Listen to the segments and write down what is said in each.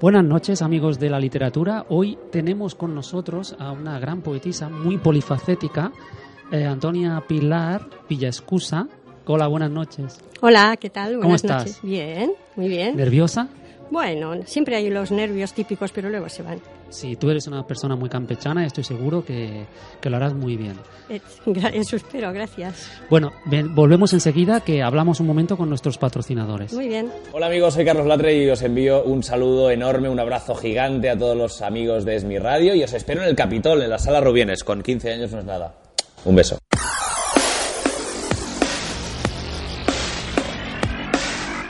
Buenas noches amigos de la literatura. Hoy tenemos con nosotros a una gran poetisa muy polifacética, eh, Antonia Pilar Villascusa. Hola, buenas noches. Hola, ¿qué tal? Buenas ¿Cómo estás? noches. Bien, muy bien. ¿Nerviosa? Bueno, siempre hay los nervios típicos, pero luego se van. Sí, tú eres una persona muy campechana estoy seguro que, que lo harás muy bien. Eh, Eso espero, gracias. Bueno, ven- volvemos enseguida que hablamos un momento con nuestros patrocinadores. Muy bien. Hola amigos, soy Carlos Latre y os envío un saludo enorme, un abrazo gigante a todos los amigos de Esmi Radio y os espero en el Capitol, en la Sala Rubienes, con 15 años no es nada. Un beso.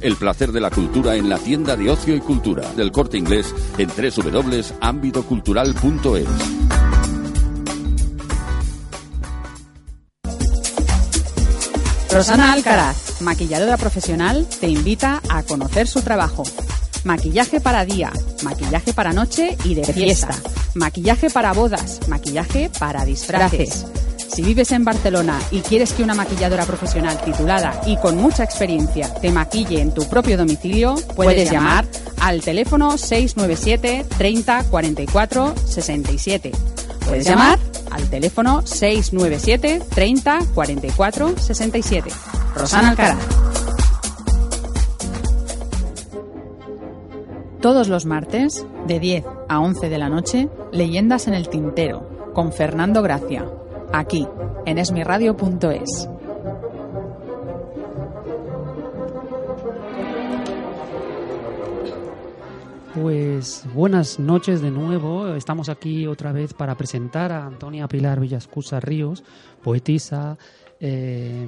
El placer de la cultura en la tienda de ocio y cultura del corte inglés en www.ambitocultural.es. Rosana Alcaraz, maquilladora profesional, te invita a conocer su trabajo. Maquillaje para día, maquillaje para noche y de fiesta, maquillaje para bodas, maquillaje para disfraces. Si vives en Barcelona y quieres que una maquilladora profesional titulada y con mucha experiencia te maquille en tu propio domicilio, puedes llamar al teléfono 697 30 44 67. Puedes llamar al teléfono 697 30 44 67. Rosana Alcaraz. Todos los martes, de 10 a 11 de la noche, Leyendas en el Tintero, con Fernando Gracia, aquí, en esmiradio.es. Pues buenas noches de nuevo. Estamos aquí otra vez para presentar a Antonia Pilar Villascusa Ríos, poetisa, eh,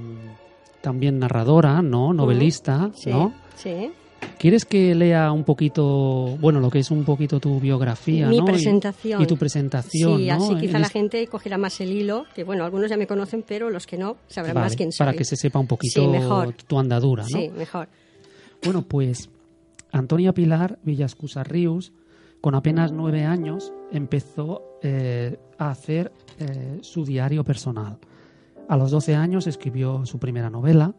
también narradora, ¿no? Novelista, Sí, ¿no? sí. ¿Quieres que lea un poquito, bueno, lo que es un poquito tu biografía, Mi presentación. Y, tu presentación, Sí, ¿no? así quizá En la es- gente cogerá más el hilo, que bueno, algunos ya me conocen, pero los que no sabrán Vale, más quién soy. para que se sepa un poquito Sí, mejor. tu andadura, ¿no? Sí, mejor. Bueno, pues Antonia Pilar Villascusa Ríos, con apenas nueve años, empezó eh, a hacer eh, su diario personal. A los 12 años escribió su primera novela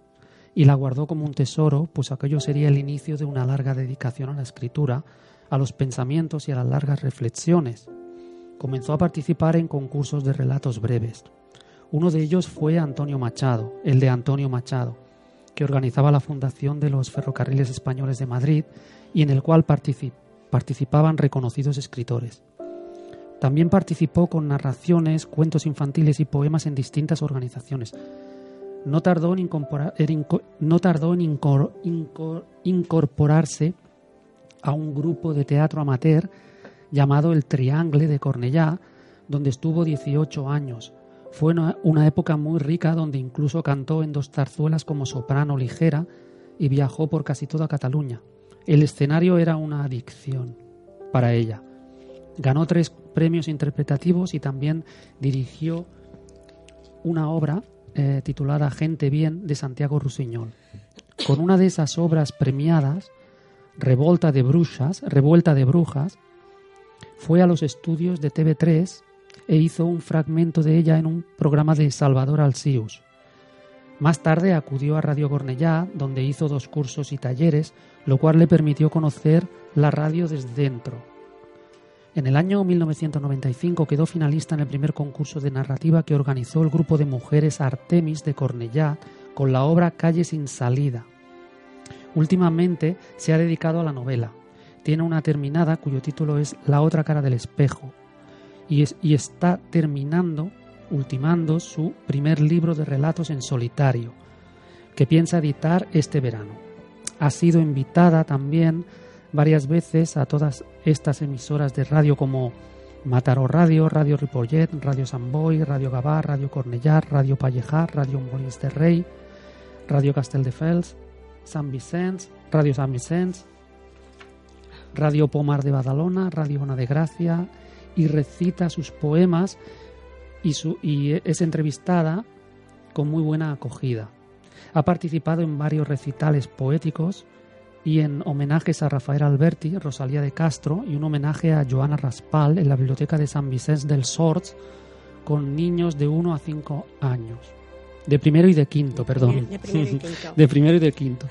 y la guardó como un tesoro, pues aquello sería el inicio de una larga dedicación a la escritura, a los pensamientos y a las largas reflexiones. Comenzó a participar en concursos de relatos breves. Uno de ellos fue Antonio Machado, el de Antonio Machado, que organizaba la Fundación de los Ferrocarriles Españoles de Madrid y en el cual partici- participaban reconocidos escritores. También participó con narraciones, cuentos infantiles y poemas en distintas organizaciones. No tardó en, incorporarse a un grupo de teatro amateur llamado El Triangle de Cornellá, donde estuvo 18 años. Fue una época muy rica donde incluso cantó en dos zarzuelas como soprano ligera y viajó por casi toda Cataluña. El escenario era una adicción para ella. Ganó tres premios interpretativos y también dirigió una obra eh, titulada Gente Bien de Santiago Rusiñol. Con una de esas obras premiadas, Revolta de Brujas, Revuelta de Brujas, fue a los estudios de TV3 e hizo un fragmento de ella en un programa de Salvador Alcius. Más tarde acudió a Radio Cornellá, donde hizo dos cursos y talleres, lo cual le permitió conocer la radio desde dentro. En el año 1995 quedó finalista en el primer concurso de narrativa que organizó el grupo de mujeres Artemis de Cornellá con la obra Calle sin salida. Últimamente se ha dedicado a la novela. Tiene una terminada cuyo título es La otra cara del espejo y, y está terminando, ultimando su primer libro de relatos en solitario, que piensa editar este verano. Ha sido invitada también varias veces a todas estas emisoras de radio como Mataró Radio, Radio Ripollet, Radio Samboy, Radio Gavà, Radio Cornellà, Radio Pallejar, Radio Molins de Rei, Radio Castelldefels, Sant Vicenç, Radio Sant Vicenç, Radio Pomar de Badalona, Radio Ona de Gracia, y recita sus poemas y, su, y es entrevistada con muy buena acogida. Ha participado en varios recitales poéticos y en homenajes a Rafael Alberti, Rosalía de Castro y un homenaje a Joana Raspal en la Biblioteca de San Vicente del Sorts con niños de 1 a 5 años. De primero y de quinto, perdón. De primero y quinto. De primero y de quinto.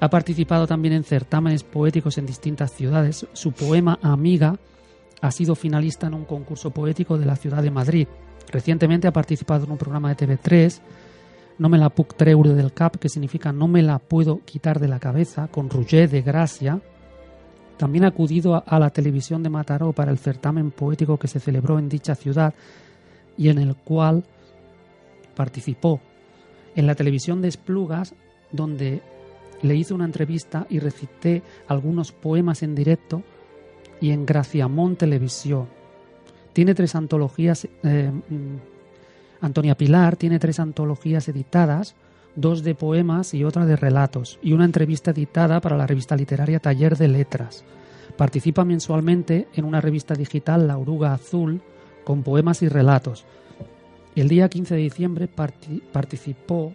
Ha participado también en certámenes poéticos en distintas ciudades. Su poema Amiga ha sido finalista en un concurso poético de la ciudad de Madrid. Recientemente ha participado en un programa de TV3, No me la puc treure del cap, que significa No me la puedo quitar de la cabeza, con Roger de Gracia. También ha acudido a, la televisión de Mataró para el certamen poético que se celebró en dicha ciudad y en el cual participó. En la televisión de Esplugas, donde le hice una entrevista y recité algunos poemas en directo, y en Graciamont Televisión. Tiene tres antologías, eh, Antonia Pilar tiene tres antologías editadas, dos de poemas y otra de relatos, y una entrevista editada para la revista literaria Taller de Letras. Participa mensualmente en una revista digital La Oruga Azul con poemas y relatos. El día 15 de diciembre parti- participó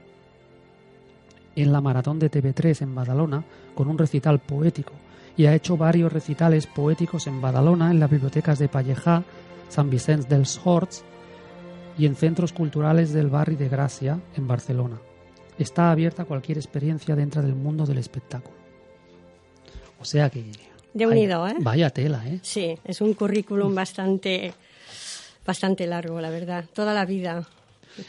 en la maratón de TV3 en Badalona con un recital poético y ha hecho varios recitales poéticos en Badalona, en las bibliotecas de Pallejà, San Vicent dels Horts y en centros culturales del barrio de Gracia, en Barcelona. Está abierta a cualquier experiencia dentro del mundo del espectáculo. O sea que... De unido, ¿eh? Vaya tela, ¿eh? Sí, es un currículum bastante, bastante largo, la verdad. Toda la vida.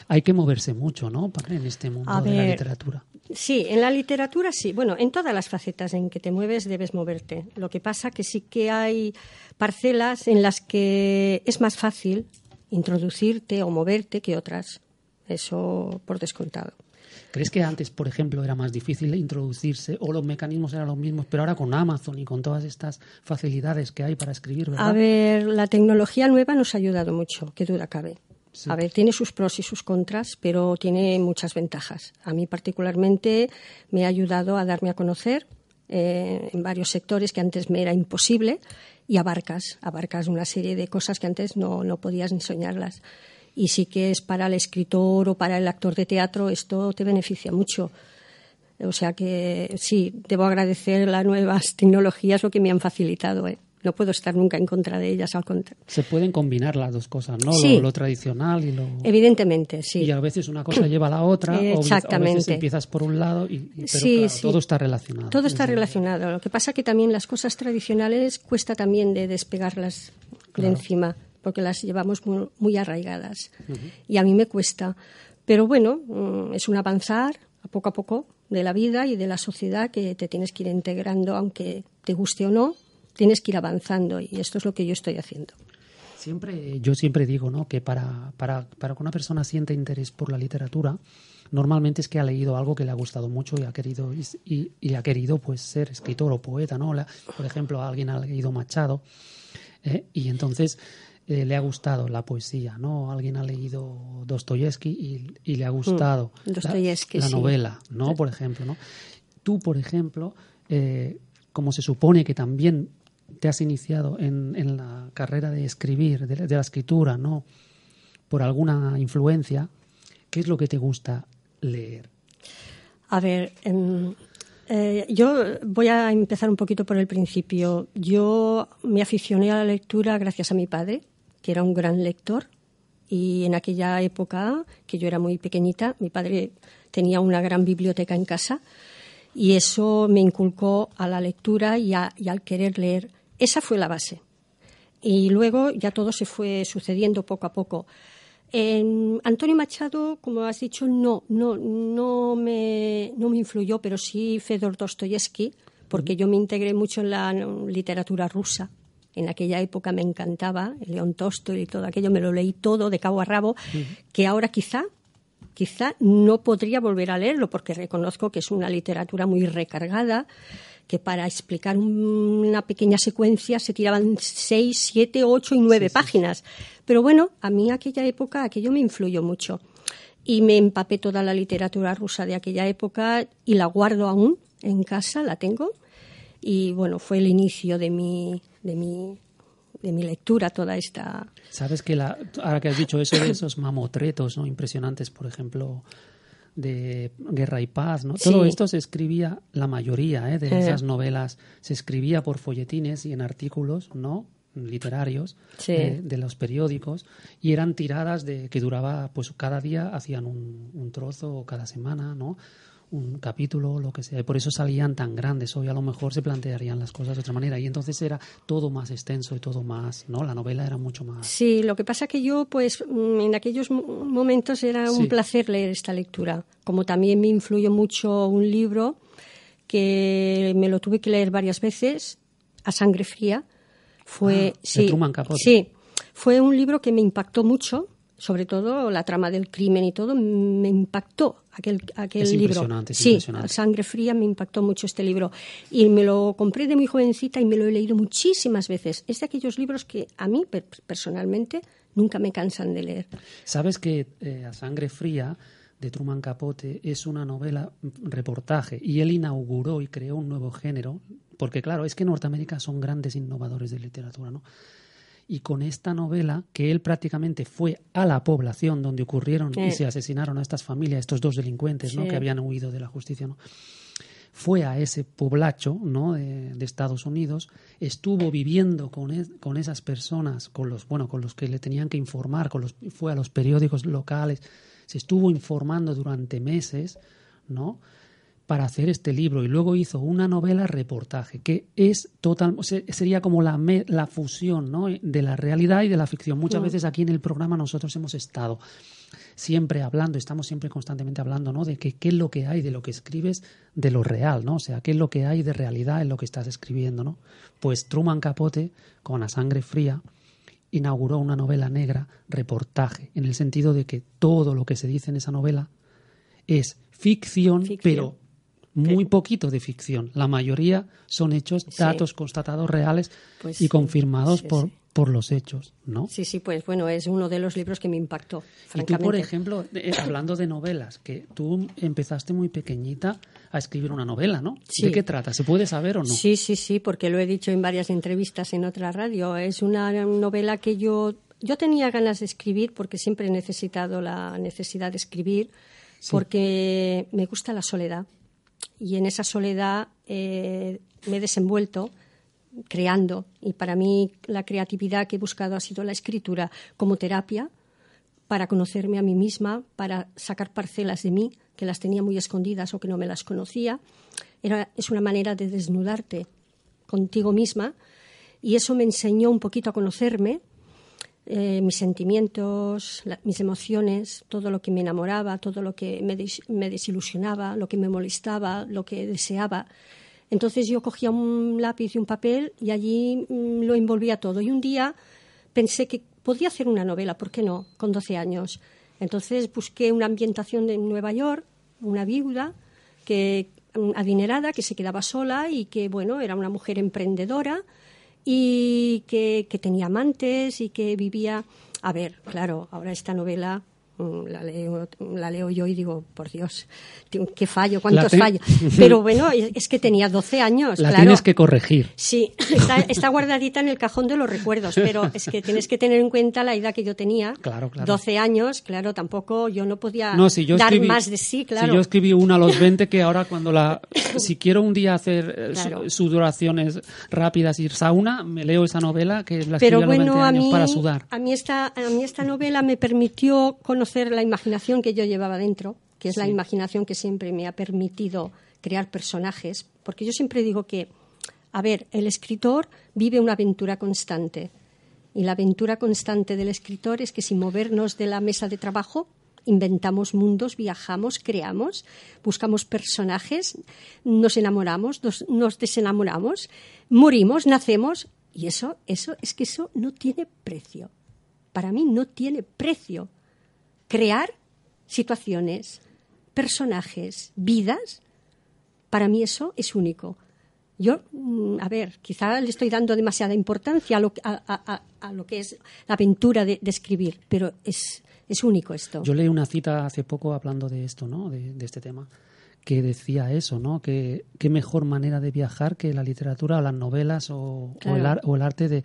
Hay que moverse mucho, ¿no? En este mundo A de la literatura. Sí, en la literatura sí. Bueno, en todas las facetas en que te mueves debes moverte. Lo que pasa que sí que hay parcelas en las que es más fácil introducirte o moverte que otras. Eso por descontado. ¿Crees que antes, por ejemplo, era más difícil introducirse o los mecanismos eran los mismos, pero ahora con Amazon y con todas estas facilidades que hay para escribir, ¿verdad? A ver, la tecnología nueva nos ha ayudado mucho, qué duda cabe. Sí. A ver, tiene sus pros y sus contras, pero tiene muchas ventajas. A mí particularmente me ha ayudado a darme a conocer eh, en varios sectores que antes me era imposible y abarcas, abarcas una serie de cosas que antes no, no podías ni soñarlas. Y sí que es para el escritor o para el actor de teatro, esto te beneficia mucho. O sea que sí, debo agradecer las nuevas tecnologías lo que me han facilitado. ¿eh? No puedo estar nunca en contra de ellas, al contrario. Se pueden combinar las dos cosas, ¿no? Sí. Lo, lo tradicional y lo... Evidentemente, sí. Y a veces una cosa lleva a la otra, o a veces Exactamente. empiezas por un lado, y, y- pero Sí, claro, sí. todo está relacionado. Todo está relacionado. Lo que pasa que también las cosas tradicionales cuesta también de despegarlas de encima, porque las llevamos muy, muy arraigadas. Y a mí me cuesta. Pero bueno, mm, es un avanzar a poco a poco de la vida y de la sociedad que te tienes que ir integrando, aunque te guste o no, tienes que ir avanzando. Y esto es lo que yo estoy haciendo. Siempre, yo siempre digo, ¿no? Que para, para, para que una persona sienta interés por la literatura, normalmente es que ha leído algo que le ha gustado mucho y ha querido y, y- y ha querido pues ser escritor o poeta, ¿no? La- por ejemplo, alguien ha leído Machado ¿eh? y entonces eh, le ha gustado la poesía, ¿no? Alguien ha leído Dostoyevsky y, y le ha gustado la- Dostoyevsky, la, sí. novela, ¿no? Por ejemplo, ¿no? Tú, por ejemplo, eh, como se supone que también te has iniciado en, en la carrera de escribir, de, de la escritura, ¿no? Por alguna influencia, ¿qué es lo que te gusta leer? A ver, em, eh, yo voy a empezar un poquito por el principio. Yo me aficioné a la lectura gracias a mi padre, que era un gran lector. Y en aquella época, que yo era muy pequeñita, mi padre tenía una gran biblioteca en casa y eso me inculcó a la lectura y, y al querer leer. Esa fue la base. Y luego ya todo se fue sucediendo poco a poco. En Antonio Machado, como has dicho, no, no, no, me, no me influyó, pero sí Fedor Dostoyevsky, porque yo me integré mucho en la literatura rusa. En aquella época me encantaba, León Tolstoy y todo aquello, me lo leí todo de cabo a rabo, que ahora quizá, quizá no podría volver a leerlo, porque reconozco que es una literatura muy recargada, que para explicar una pequeña secuencia se tiraban seis, siete, ocho y nueve páginas. Pero bueno, a mí aquella época aquello me influyó mucho. Y me empapé toda la literatura rusa de aquella época y la guardo aún en casa, la tengo. Y bueno, fue el inicio de mi, de mi, de mi lectura toda esta. Sabes que la, ahora que has dicho eso de esos mamotretos ¿no? impresionantes, por ejemplo, de Guerra y Paz, ¿no? Todo esto se escribía, la mayoría ¿eh? de esas novelas se escribía por folletines y en artículos, ¿no? literarios eh, de los periódicos y eran tiradas de que duraba pues cada día hacían un, un trozo o cada semana no un capítulo, lo que sea. Y por eso salían tan grandes. Hoy a lo mejor se plantearían las cosas de otra manera. Y entonces era todo más extenso y todo más, ¿no? La novela era mucho más. Sí, lo que pasa que yo, pues, mm, en aquellos momentos era un placer leer esta lectura. Como también me influyó mucho un libro que me lo tuve que leer varias veces, A Sangre Fría. Fue, ah, sí, Truman Capote. sí, fue un libro que me impactó mucho sobre todo la trama del crimen y todo, me impactó aquel, aquel es libro. Impresionante, sí, impresionante. Sangre Fría me impactó mucho este libro. Y me lo compré de muy jovencita y me lo he leído muchísimas veces. Es de aquellos libros que a mí, personalmente, nunca me cansan de leer. Sabes que eh, A Sangre Fría de Truman Capote es una novela reportaje y él inauguró y creó un nuevo género, porque claro, es que Norteamérica son grandes innovadores de literatura, ¿no? Y con esta novela, que él prácticamente fue a la población donde ocurrieron y se asesinaron a estas familias, estos dos delincuentes ¿no? que habían huido de la justicia, ¿no? fue a ese poblacho ¿no? de, Estados Unidos, estuvo viviendo con, con, esas personas, con los, bueno, con los que le tenían que informar, con los, fue a los periódicos locales, se estuvo informando durante meses, ¿no? Para hacer este libro y luego hizo una novela reportaje que es total sería como la, la fusión ¿no? de la realidad y de la ficción. Muchas veces aquí en el programa nosotros hemos estado siempre hablando, estamos siempre constantemente hablando ¿no? de que, qué es lo que hay de lo que escribes de lo real, ¿no? O sea, qué es lo que hay de realidad en lo que estás escribiendo, ¿no? Pues Truman Capote, con La sangre fría, inauguró una novela negra reportaje, en el sentido de que todo lo que se dice en esa novela es ficción. pero muy poquito de ficción. La mayoría son hechos, datos constatados reales pues y confirmados por, por los hechos, ¿no? Sí, sí, pues bueno, es uno de los libros que me impactó. Y tú, por ejemplo, eh, hablando de novelas, que tú empezaste muy pequeñita a escribir una novela, ¿no? ¿De qué trata? ¿Se puede saber o no? Sí, sí, sí, porque lo he dicho en varias entrevistas en otra radio. Es una novela que yo, yo tenía ganas de escribir porque siempre he necesitado la necesidad de escribir, porque me gusta la soledad y en esa soledad eh, me he desenvuelto creando y para mí la creatividad que he buscado ha sido la escritura como terapia para conocerme a mí misma, para sacar parcelas de mí que las tenía muy escondidas o que no me las conocía. Era, es una manera de desnudarte contigo misma y eso me enseñó un poquito a conocerme eh, mis sentimientos, mis emociones, todo lo que me enamoraba, todo lo que me, desilusionaba, lo que me molestaba, lo que deseaba. Entonces yo cogía un lápiz y un papel y allí mm, lo envolvía todo. Y un día pensé que podía hacer una novela, ¿por qué no? Con 12 años. Entonces busqué una ambientación de Nueva York, una viuda que mm, adinerada que se quedaba sola y que bueno era una mujer emprendedora y que, que tenía amantes y que vivía. A ver, claro, ahora esta novela la leo, la leo yo y digo, por Dios, qué fallo, cuántos fallos. Pero bueno, es que tenía 12 años. La claro. tienes que corregir. Sí, está, guardadita en el cajón de los recuerdos, pero es que tienes que tener en cuenta la edad que yo tenía. Claro, claro. 12 años, claro, tampoco yo no podía dar más de sí, claro. Si yo escribí una a los 20, que ahora cuando la. Si quiero un día hacer eh, sudoraciones rápidas, ir sauna, me leo esa novela que la pero escribí bueno, a, los 20 años para sudar. A mí, esta, a mí esta novela me permitió conocer la imaginación que yo llevaba dentro que es la imaginación que siempre me ha permitido crear personajes, porque yo siempre digo que, a ver, el escritor vive una aventura constante. Y la aventura constante del escritor es que sin movernos de la mesa de trabajo, inventamos mundos, viajamos, creamos, buscamos personajes, nos enamoramos, nos, nos, desenamoramos, morimos, nacemos, y eso, eso, es que eso no tiene precio. Para mí no tiene precio. Crear situaciones, personajes, vidas, para mí eso es único. Yo, mm, a ver, quizá le estoy dando demasiada importancia a lo, a, lo que es la aventura de, escribir, pero es, es, único esto. Yo leí una cita hace poco hablando de esto, ¿no? De, este tema, que decía eso, ¿no? Que qué mejor manera de viajar que la literatura o las novelas o, el, o el, arte de,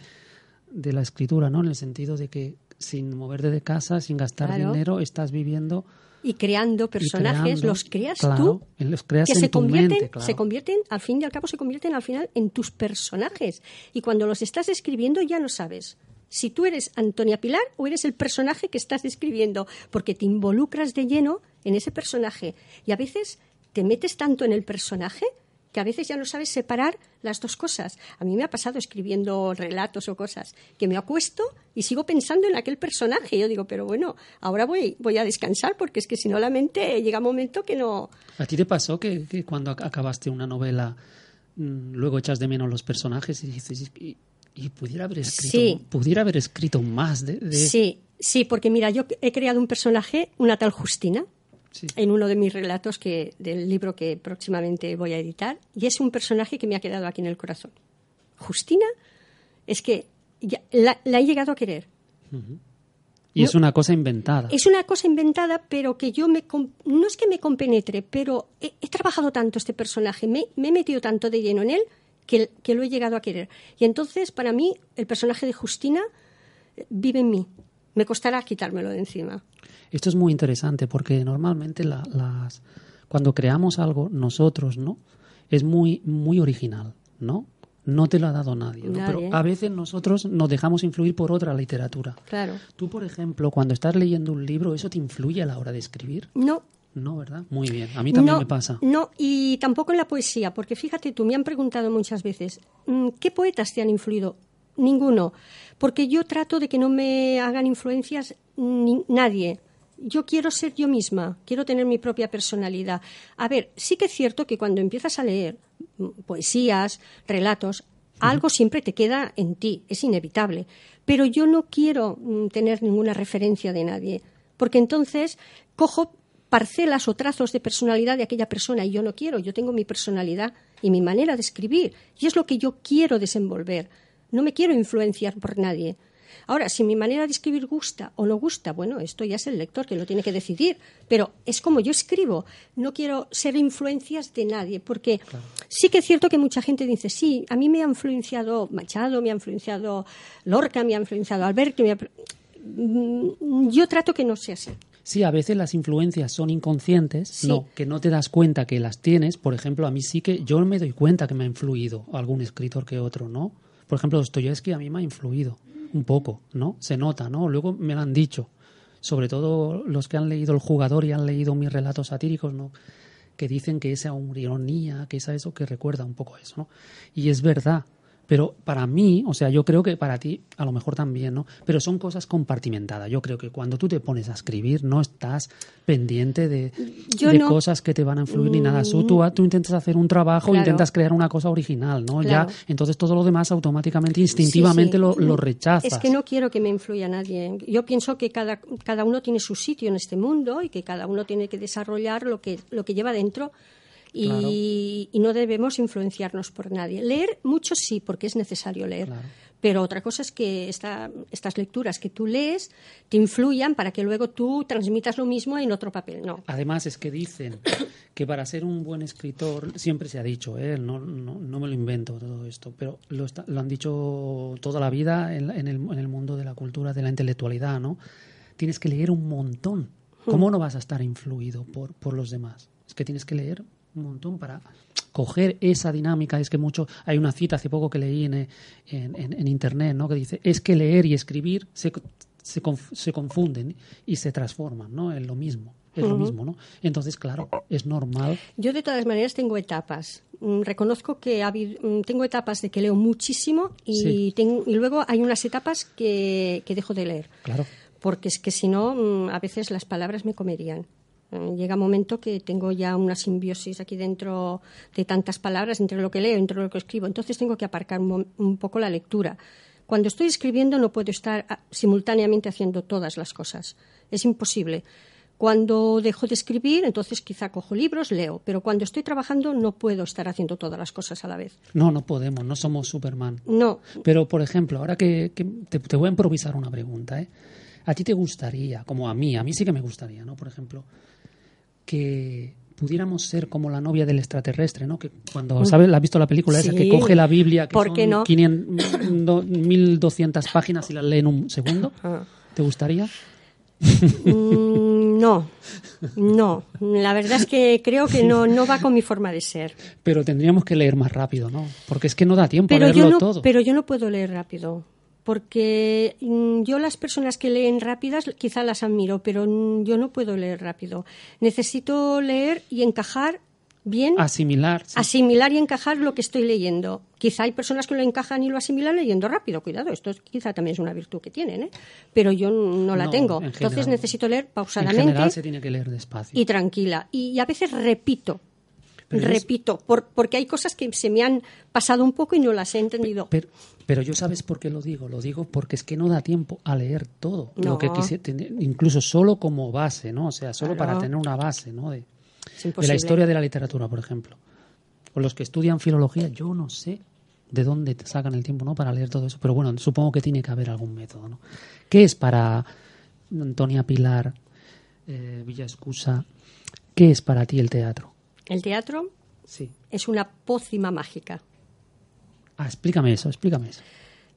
de, la escritura, ¿no? En el sentido de que sin moverte de casa, sin gastar dinero, estás viviendo y creando personajes, los creas tú, los creas que se convierten, se convierten, al fin y al cabo se convierten al final en tus personajes. Y cuando los estás escribiendo ya no sabes si tú eres Antonia Pilar o eres el personaje que estás escribiendo, porque te involucras de lleno en ese personaje. Y a veces te metes tanto en el personaje que a veces ya no sabes separar las dos cosas. A mí me ha pasado escribiendo relatos o cosas que me acuesto y sigo pensando en aquel personaje. Yo digo, pero bueno, ahora voy, voy a descansar porque es que si no la mente llega un momento que no... ¿A ti te pasó que, cuando acabaste una novela mm, luego echas de menos los personajes y dices... Y, pudiera haber escrito pudiera haber escrito más de, sí sí porque mira yo he creado un personaje una tal Justina en uno de mis relatos que, del libro que próximamente voy a editar, y es un personaje que me ha quedado aquí en el corazón. Justina es que la, he llegado a querer. Y es una cosa inventada. Es una cosa inventada, pero que yo me... No es que me compenetre, pero he, trabajado tanto este personaje, me, he metido tanto de lleno en él que, que, lo he llegado a querer. Y entonces, para mí, el personaje de Justina eh, vive en mí. Me costará quitármelo de encima. Esto es muy interesante porque normalmente las, cuando creamos algo nosotros, ¿no? Es muy, muy original, ¿no? No te lo ha dado nadie, Pero a veces nosotros nos dejamos influir por otra literatura. Claro. Tú, por ejemplo, cuando estás leyendo un libro, ¿eso te influye a la hora de escribir? No, no, ¿verdad? Muy bien. A mí también me pasa. No, y tampoco en la poesía, porque fíjate tú, me han preguntado muchas veces, mm, ¿qué poetas te han influido? Ninguno, porque yo trato de que no me hagan influencias nadie yo quiero ser yo misma, quiero tener mi propia personalidad. A ver, sí que es cierto que cuando empiezas a leer poesías, relatos, algo siempre te queda en ti, es inevitable. Pero yo no quiero mm, tener ninguna referencia de nadie, porque entonces cojo parcelas o trazos de personalidad de aquella persona y yo no quiero, yo tengo mi personalidad y mi manera de escribir y es lo que yo quiero desenvolver. No me quiero influenciar por nadie. Ahora, si mi manera de escribir gusta o no gusta, bueno, esto ya es el lector que lo tiene que decidir, pero es como yo escribo. No quiero ser influencias de nadie, porque sí que es cierto que mucha gente dice, sí, a mí me ha influenciado Machado, me ha influenciado Lorca, me ha influenciado Alberto, mm, yo trato que no sea así. Sí, a veces las influencias son inconscientes, no, que no te das cuenta que las tienes. Por ejemplo, a mí sí que yo me doy cuenta que me ha influido algún escritor que otro, ¿no? Por ejemplo, Dostoyevsky a mí me ha influido un poco, ¿no? Se nota, ¿no? Luego me lo han dicho, sobre todo los que han leído El jugador y han leído mis relatos satíricos, ¿no? Que dicen que esa ironía, que esa eso, que recuerda un poco eso, ¿no? Y es verdad, pero para mí, o sea, yo creo que para ti a lo mejor también, ¿no? Pero son cosas compartimentadas. Yo creo que cuando tú te pones a escribir no estás pendiente de, cosas que te van a influir ni nada. Tú, tú, intentas hacer un trabajo, intentas crear una cosa original, ¿no? Ya, entonces todo lo demás automáticamente, instintivamente Lo, lo, rechazas. Es que no quiero que me influya nadie. Yo pienso que cada, cada uno tiene su sitio en este mundo y que cada uno tiene que desarrollar lo que, lo que lleva dentro y, no debemos influenciarnos por nadie. Leer mucho sí, porque es necesario leer. Pero otra cosa es que estas lecturas que tú lees te influyan para que luego tú transmitas lo mismo en otro papel. No. Además, es que dicen que para ser un buen escritor, siempre se ha dicho, ¿eh? no, no, me lo invento todo esto, pero lo, lo han dicho toda la vida en, el, en el mundo de la cultura, de la intelectualidad, ¿no? Tienes que leer un montón. ¿Cómo no vas a estar influido por, por los demás? Es que tienes que leer un montón para coger esa dinámica. Es que mucho, hay una cita hace poco que leí en, en, internet, ¿no? Que dice, es que leer y escribir se, se, se confunden y se transforman, ¿no? En lo mismo. Es lo mismo, ¿no? Entonces, claro, es normal. Yo de todas maneras tengo etapas. Mm, reconozco que mm, tengo etapas de que leo muchísimo y, y luego hay unas etapas que, que dejo de leer. Claro. Porque es que si no, a veces las palabras me comerían. Llega un momento que tengo ya una simbiosis aquí dentro de tantas palabras entre lo que leo, entre lo que escribo. Entonces tengo que aparcar un, poco la lectura. Cuando estoy escribiendo no puedo estar ah, simultáneamente haciendo todas las cosas. Es imposible. Cuando dejo de escribir, entonces quizá cojo libros, leo, pero cuando estoy trabajando no puedo estar haciendo todas las cosas a la vez. No, no podemos, no somos Superman. No. Pero, por ejemplo, ahora que, te, te, voy a improvisar una pregunta, ¿eh? ¿A ti te gustaría, como a mí, a mí sí que me gustaría, ¿no? Por ejemplo, que pudiéramos ser como la novia del extraterrestre, ¿no? Que cuando, ¿sabes? ¿La has visto la película esa? Que coge la Biblia, que ¿Por qué no? 1200 páginas y la lee en un segundo. Ah. ¿Te gustaría? Mm, no, no. La verdad es que creo que no, no va con mi forma de ser. Pero tendríamos que leer más rápido, ¿no? Porque es que no da tiempo a leerlo todo. Pero yo no puedo leer rápido porque mm, yo las personas que leen rápidas quizá las admiro, pero mm, yo no puedo leer rápido. Necesito leer y encajar bien. Asimilar. Asimilar y encajar lo que estoy leyendo. Quizá hay personas que lo encajan y lo asimilan leyendo rápido. Cuidado, esto quizá también es una virtud que tienen, ¿eh? pero yo no la tengo. Entonces necesito leer pausadamente. En general se tiene que leer despacio. Y tranquila. y a veces repito repito, porque hay cosas que se me han pasado un poco y no las he entendido. Pero, yo sabes por qué lo digo, lo digo porque es que no da tiempo a leer todo lo que quise tener, incluso solo como base, ¿no? O sea, solo para tener una base, ¿no? De, de, la historia de la literatura, por ejemplo. O los que estudian filología, yo no sé de dónde sacan el tiempo, ¿no? Para leer todo eso. Pero bueno, supongo que tiene que haber algún método, ¿no? ¿Qué es para Antonia Pilar eh, Villa Escusa? ¿Qué es para ti el teatro? El teatro sí. es una pócima mágica. Ah, explícame eso, explícame eso.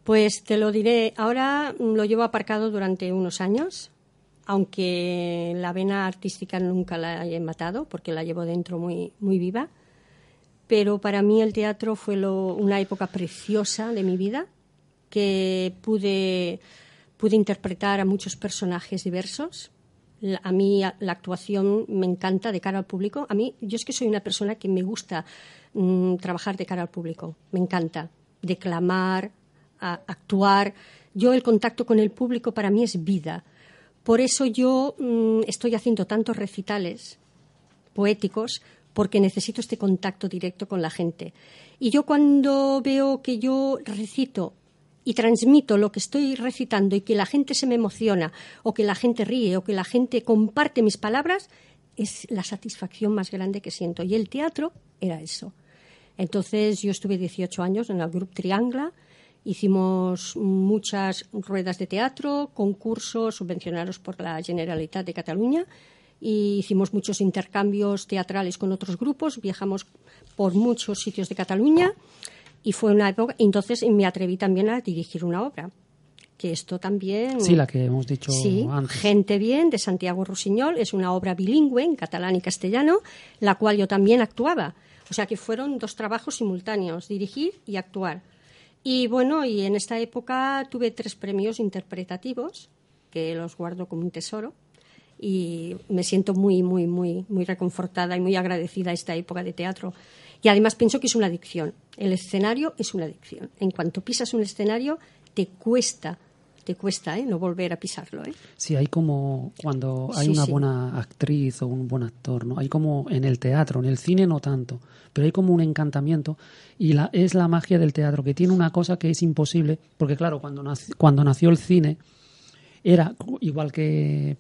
Pues te lo diré. Ahora lo llevo aparcado durante unos años, aunque la vena artística nunca la he matado, porque la llevo dentro muy, muy viva. Pero para mí el teatro fue una época preciosa de mi vida, que pude, pude interpretar a muchos personajes diversos, a mí la actuación me encanta de cara al público. A mí, yo es que soy una persona que me gusta mm, trabajar de cara al público. Me encanta declamar, actuar. Yo el contacto con el público para mí es vida. Por eso yo mm, estoy haciendo tantos recitales poéticos porque necesito este contacto directo con la gente. Y yo cuando veo que yo recito y transmito lo que estoy recitando y que la gente se me emociona o que la gente ríe o que la gente comparte mis palabras, es la satisfacción más grande que siento. Y el teatro era eso. Entonces yo estuve 18 años en el Grupo Triangla, hicimos muchas ruedas de teatro, concursos subvencionados por la Generalitat de Cataluña y hicimos muchos intercambios teatrales con otros grupos, viajamos por muchos sitios de Cataluña y fue una época, entonces me atreví también a dirigir una obra. Que esto también. Sí, la que hemos dicho sí, antes. Gente Bien, de Santiago Rusiñol, es una obra bilingüe en catalán y castellano, la cual yo también actuaba. O sea que fueron dos trabajos simultáneos, dirigir y actuar. Y bueno, y en esta época tuve tres premios interpretativos, que los guardo como un tesoro. Y me siento muy, muy, muy, muy reconfortada y muy agradecida a esta época de teatro. Y además pienso que es una adicción. El escenario es una adicción. En cuanto pisas un escenario, te cuesta te cuesta ¿eh? no volver a pisarlo. ¿eh? Sí, hay como cuando hay una buena actriz o un buen actor, ¿no? Hay como en el teatro, en el cine no tanto, pero hay como un encantamiento y la, es la magia del teatro que tiene una cosa que es imposible, porque claro, cuando, cuando nació el cine era igual que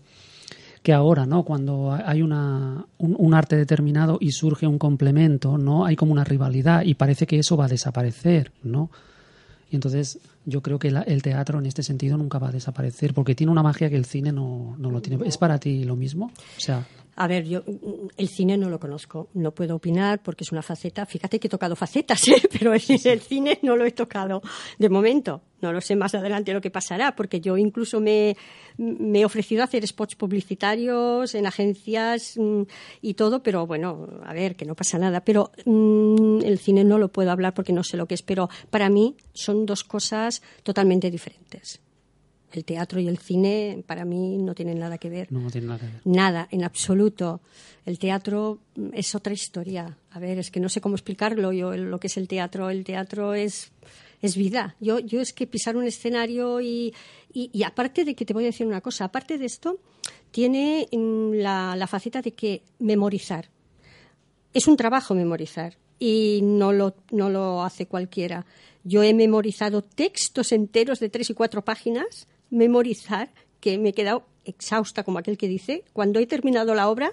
que ahora, ¿no? Cuando hay una, un, arte determinado y surge un complemento, ¿no? Hay como una rivalidad y parece que eso va a desaparecer, ¿no? Y entonces yo creo que el teatro en este sentido nunca va a desaparecer porque tiene una magia que el cine no, no lo tiene. ¿Es para ti lo mismo? O sea, a ver, yo el cine no lo conozco, no puedo opinar porque es una faceta. Fíjate que he tocado facetas, ¿eh? pero el cine no lo he tocado de momento. No lo sé más adelante lo que pasará, porque yo incluso me, me he ofrecido a hacer spots publicitarios en agencias mm, y todo, pero bueno, a ver, que no pasa nada. Pero mm, el cine no lo puedo hablar porque no sé lo que es, pero para mí son dos cosas totalmente diferentes. El teatro y el cine para mí no tienen nada que ver. No, no tiene nada que ver. Nada, en absoluto. El teatro es otra historia. A ver, es que no sé cómo explicarlo yo, lo que es el teatro. El teatro es, es vida. Yo, yo es que pisar un escenario y, y, aparte de que te voy a decir una cosa, aparte de esto, tiene mm, la, la faceta de que memorizar. Es un trabajo memorizar y no lo, no lo hace cualquiera. Yo he memorizado textos enteros de tres y cuatro páginas, memorizar, que me he quedado exhausta, como aquel que dice, cuando he terminado la obra,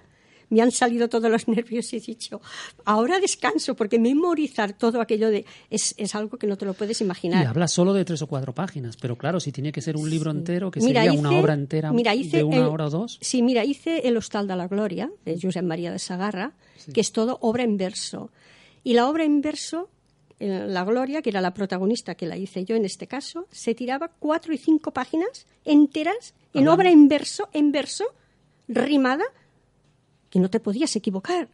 me han salido todos los nervios y he dicho, ahora descanso, porque memorizar todo aquello de, es, es algo que no te lo puedes Y imaginar. habla solo de tres o cuatro páginas, pero claro, si tiene que ser un libro entero, que Mira, sería una obra entera mira, hice de una el- hora o dos. Sí, mira, hice El Hostal de la Gloria, de Josep María de Sagarra, que es todo obra en verso. Y la obra en verso, eh, La Gloria, que era la protagonista que la hice yo en este caso, se tiraba cuatro y cinco páginas enteras en obra en verso, en verso, rimada, que no te podías equivocar.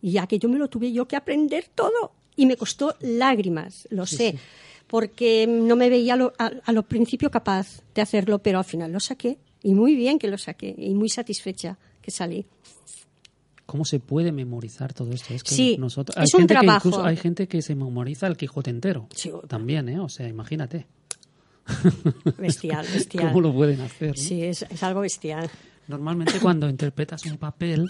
Y aquello me lo tuve yo que aprender todo. Y me costó lágrimas, lo sé, porque no me veía a lo, a, a lo principio capaz de hacerlo, pero al final lo saqué. Y muy bien que lo saqué, y muy satisfecha que salí. ¿Cómo se puede memorizar todo esto? Es que Sí, nosotros, es hay un gente trabajo. Que incluso hay gente que se memoriza el Quijote entero. Sí. También, ¿eh? O sea, imagínate. Bestial, bestial. ¿Cómo lo pueden hacer? no? Sí, es, es algo bestial. Normalmente cuando interpretas un papel,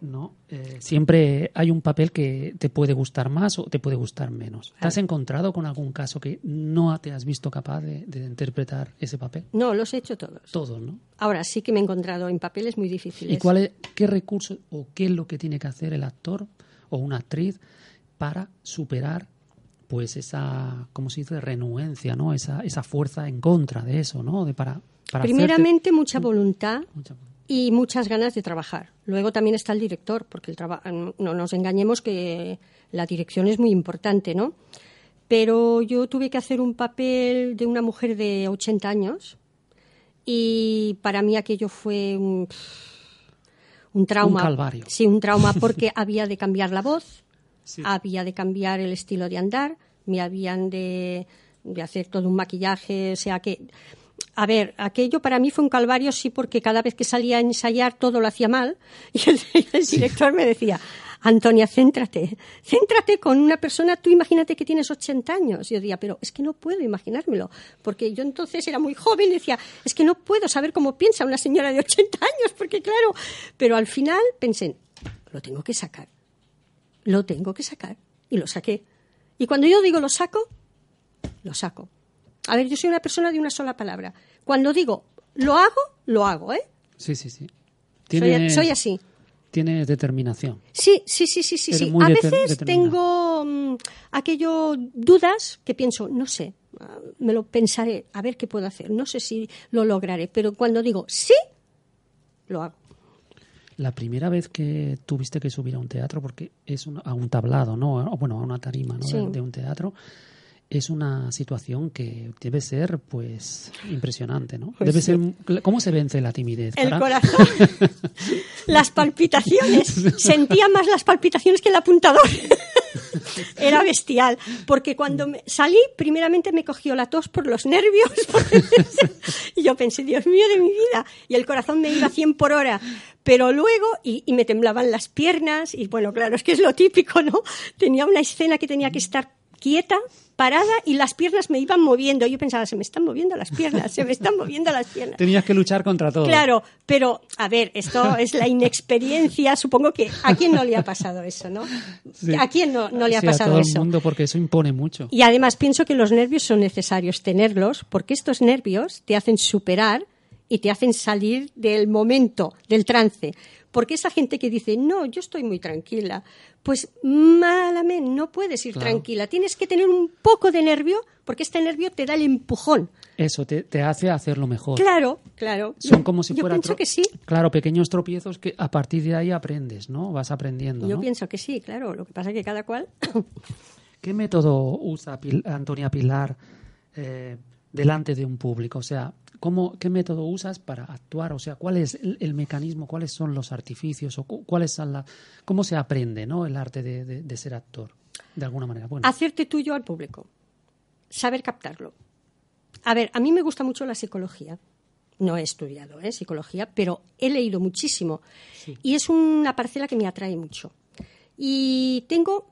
¿no? Eh, siempre hay un papel que te puede gustar más o te puede gustar menos. ¿Te has encontrado con algún caso que no te has visto capaz de, de interpretar ese papel? No, los he hecho todos. Todos, ¿no? Ahora sí que me he encontrado en papeles muy difíciles. ¿Y cuál es, qué recursos o qué es lo que tiene que hacer el actor o una actriz para superar pues esa, ¿cómo se dice? Renuencia, ¿no? Esa, esa fuerza en contra de eso, ¿no? De para, para hacerte- Primeramente, mucha voluntad Mucha- y muchas ganas de trabajar. Luego también está el director, porque el traba- no nos engañemos que la dirección es muy importante, ¿no? Pero yo tuve que hacer un papel de una mujer de 80 años y para mí aquello fue un, un trauma. Un calvario. Sí, un trauma porque había de cambiar la voz, Sí. había de cambiar el estilo de andar, me habían de, de hacer todo un maquillaje, o sea que... A ver, aquello para mí fue un calvario, sí, porque cada vez que salía a ensayar todo lo hacía mal y el, el director me decía, Antonia, céntrate, céntrate con una persona, tú imagínate que tienes 80 años. Y yo decía, pero es que no puedo imaginármelo, porque yo entonces era muy joven y decía, es que no puedo saber cómo piensa una señora de 80 años, porque claro, pero al final pensé, lo tengo que sacar, lo tengo que sacar, y lo saqué. Y cuando yo digo lo saco, lo saco. A ver, yo soy una persona de una sola palabra. Cuando digo lo hago, lo hago, ¿eh? Sí, sí, sí. Soy, Tienes, soy así. tienes determinación. Sí, sí, sí, sí, sí. A veces tengo mm, aquello dudas que pienso, no sé, ah, me lo pensaré, a ver qué puedo hacer. No sé si lo lograré, pero cuando digo sí, lo hago. La primera vez que tuviste que subir a un teatro, porque es un- a un tablado, ¿no? O, bueno, a una tarima ¿no? Sí. de, de un teatro, es una situación que debe ser, pues, impresionante, ¿no? Pues debe sí. ser, ¿Cómo se vence la timidez? El Para- corazón, las palpitaciones, sentía más las palpitaciones que el apuntador. Era bestial, porque cuando me salí, primeramente me cogió la tos por los nervios, y yo pensé, Dios mío de mi vida, y el corazón me iba a 100 por hora, pero luego, y, y me temblaban las piernas, y bueno, claro, es que es lo típico, ¿no? Tenía una escena que tenía que estar quieta, parada, y las piernas me iban moviendo. Yo pensaba, se me están moviendo las piernas, se me están moviendo las piernas. Tenías que luchar contra todo. Claro, pero a ver, esto es la inexperiencia. Supongo que a quién no le ha pasado eso, ¿no? Sí. ¿A quién no, no le ha Sí, pasado a todo el eso? mundo, porque eso impone mucho. Y además pienso que los nervios son necesarios tenerlos porque estos nervios te hacen superar y te hacen salir del momento, del trance. Porque esa gente que dice, no, yo estoy muy tranquila, pues malamente no puedes ir Claro. tranquila. Tienes que tener un poco de nervio porque este nervio te da el empujón. Eso te, te hace hacerlo mejor. Claro, claro. Son Yo- como si yo fueran pienso que sí. Claro, pequeños tropiezos que a partir de ahí aprendes, ¿no? Vas aprendiendo. Yo ¿no? pienso que sí, claro. Lo que pasa es que cada cual. ¿Qué método usa Pil- Antonia Pilar eh, delante de un público? O sea, ¿cómo, ¿qué método usas para actuar? O sea, ¿cuál es el, el mecanismo? ¿Cuáles son los artificios? ¿O cu- cuáles son la, ¿Cómo se aprende ¿no? el arte de, de- de ser actor? De alguna manera. Bueno, Hacerte tuyo al público. Saber captarlo. A ver, a mí me gusta mucho la psicología. No he estudiado ¿eh? psicología, pero he leído muchísimo. Y es una parcela que me atrae mucho. Y tengo,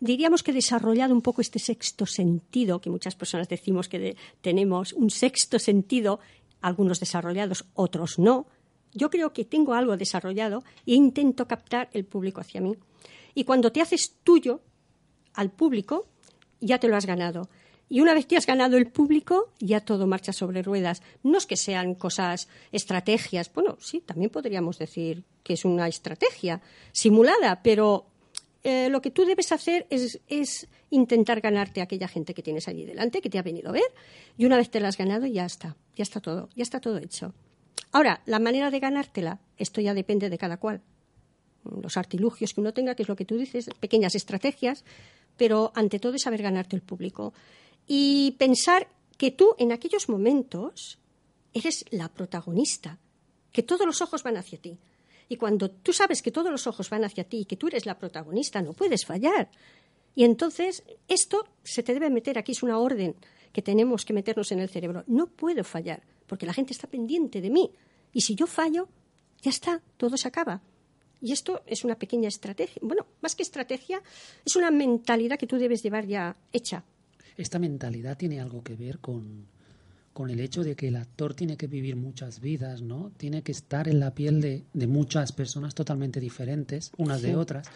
diríamos que desarrollado un poco este sexto sentido, que muchas personas decimos que tenemos un sexto sentido, algunos desarrollados, otros no. Yo creo que tengo algo desarrollado e intento captar el público hacia mí. Y cuando te haces tuyo al público, ya te lo has ganado. Y una vez que has ganado el público, ya todo marcha sobre ruedas. No es que sean cosas, estrategias. Bueno, sí, también podríamos decir que es una estrategia simulada, pero eh, lo que tú debes hacer es, intentar ganarte a aquella gente que tienes allí delante, que te ha venido a ver, y una vez te la has ganado, ya está, ya está todo, ya está todo hecho. Ahora, la manera de ganártela, esto ya depende de cada cual. Los artilugios que uno tenga, que es lo que tú dices, pequeñas estrategias, pero ante todo es saber ganarte el público y pensar que tú en aquellos momentos eres la protagonista, que todos los ojos van hacia ti. Y cuando tú sabes que todos los ojos van hacia ti y que tú eres la protagonista, no puedes fallar. Y entonces esto se te debe meter aquí, es una orden que tenemos que meternos en el cerebro. No puedo fallar, porque la gente está pendiente de mí. Y si yo fallo, ya está, todo se acaba. Y esto es una pequeña estrategia. Bueno, más que estrategia, es una mentalidad que tú debes llevar ya hecha esta mentalidad tiene algo que ver con, con el hecho de que el actor tiene que vivir muchas vidas, ¿no? Tiene que estar en la piel de, de muchas personas totalmente diferentes, unas de otras.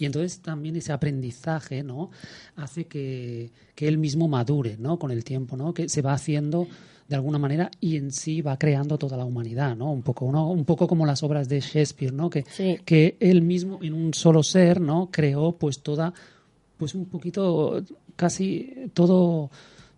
Y entonces también ese aprendizaje, ¿no? Hace que, que, él mismo madure, ¿no? Con el tiempo, ¿no? Que se va haciendo de alguna manera y en sí va creando toda la humanidad, ¿no? Un poco, ¿no? Un poco como las obras de Shakespeare, ¿no? Que, que él mismo en un solo ser, ¿no? Creó pues toda pues un poquito, casi todo,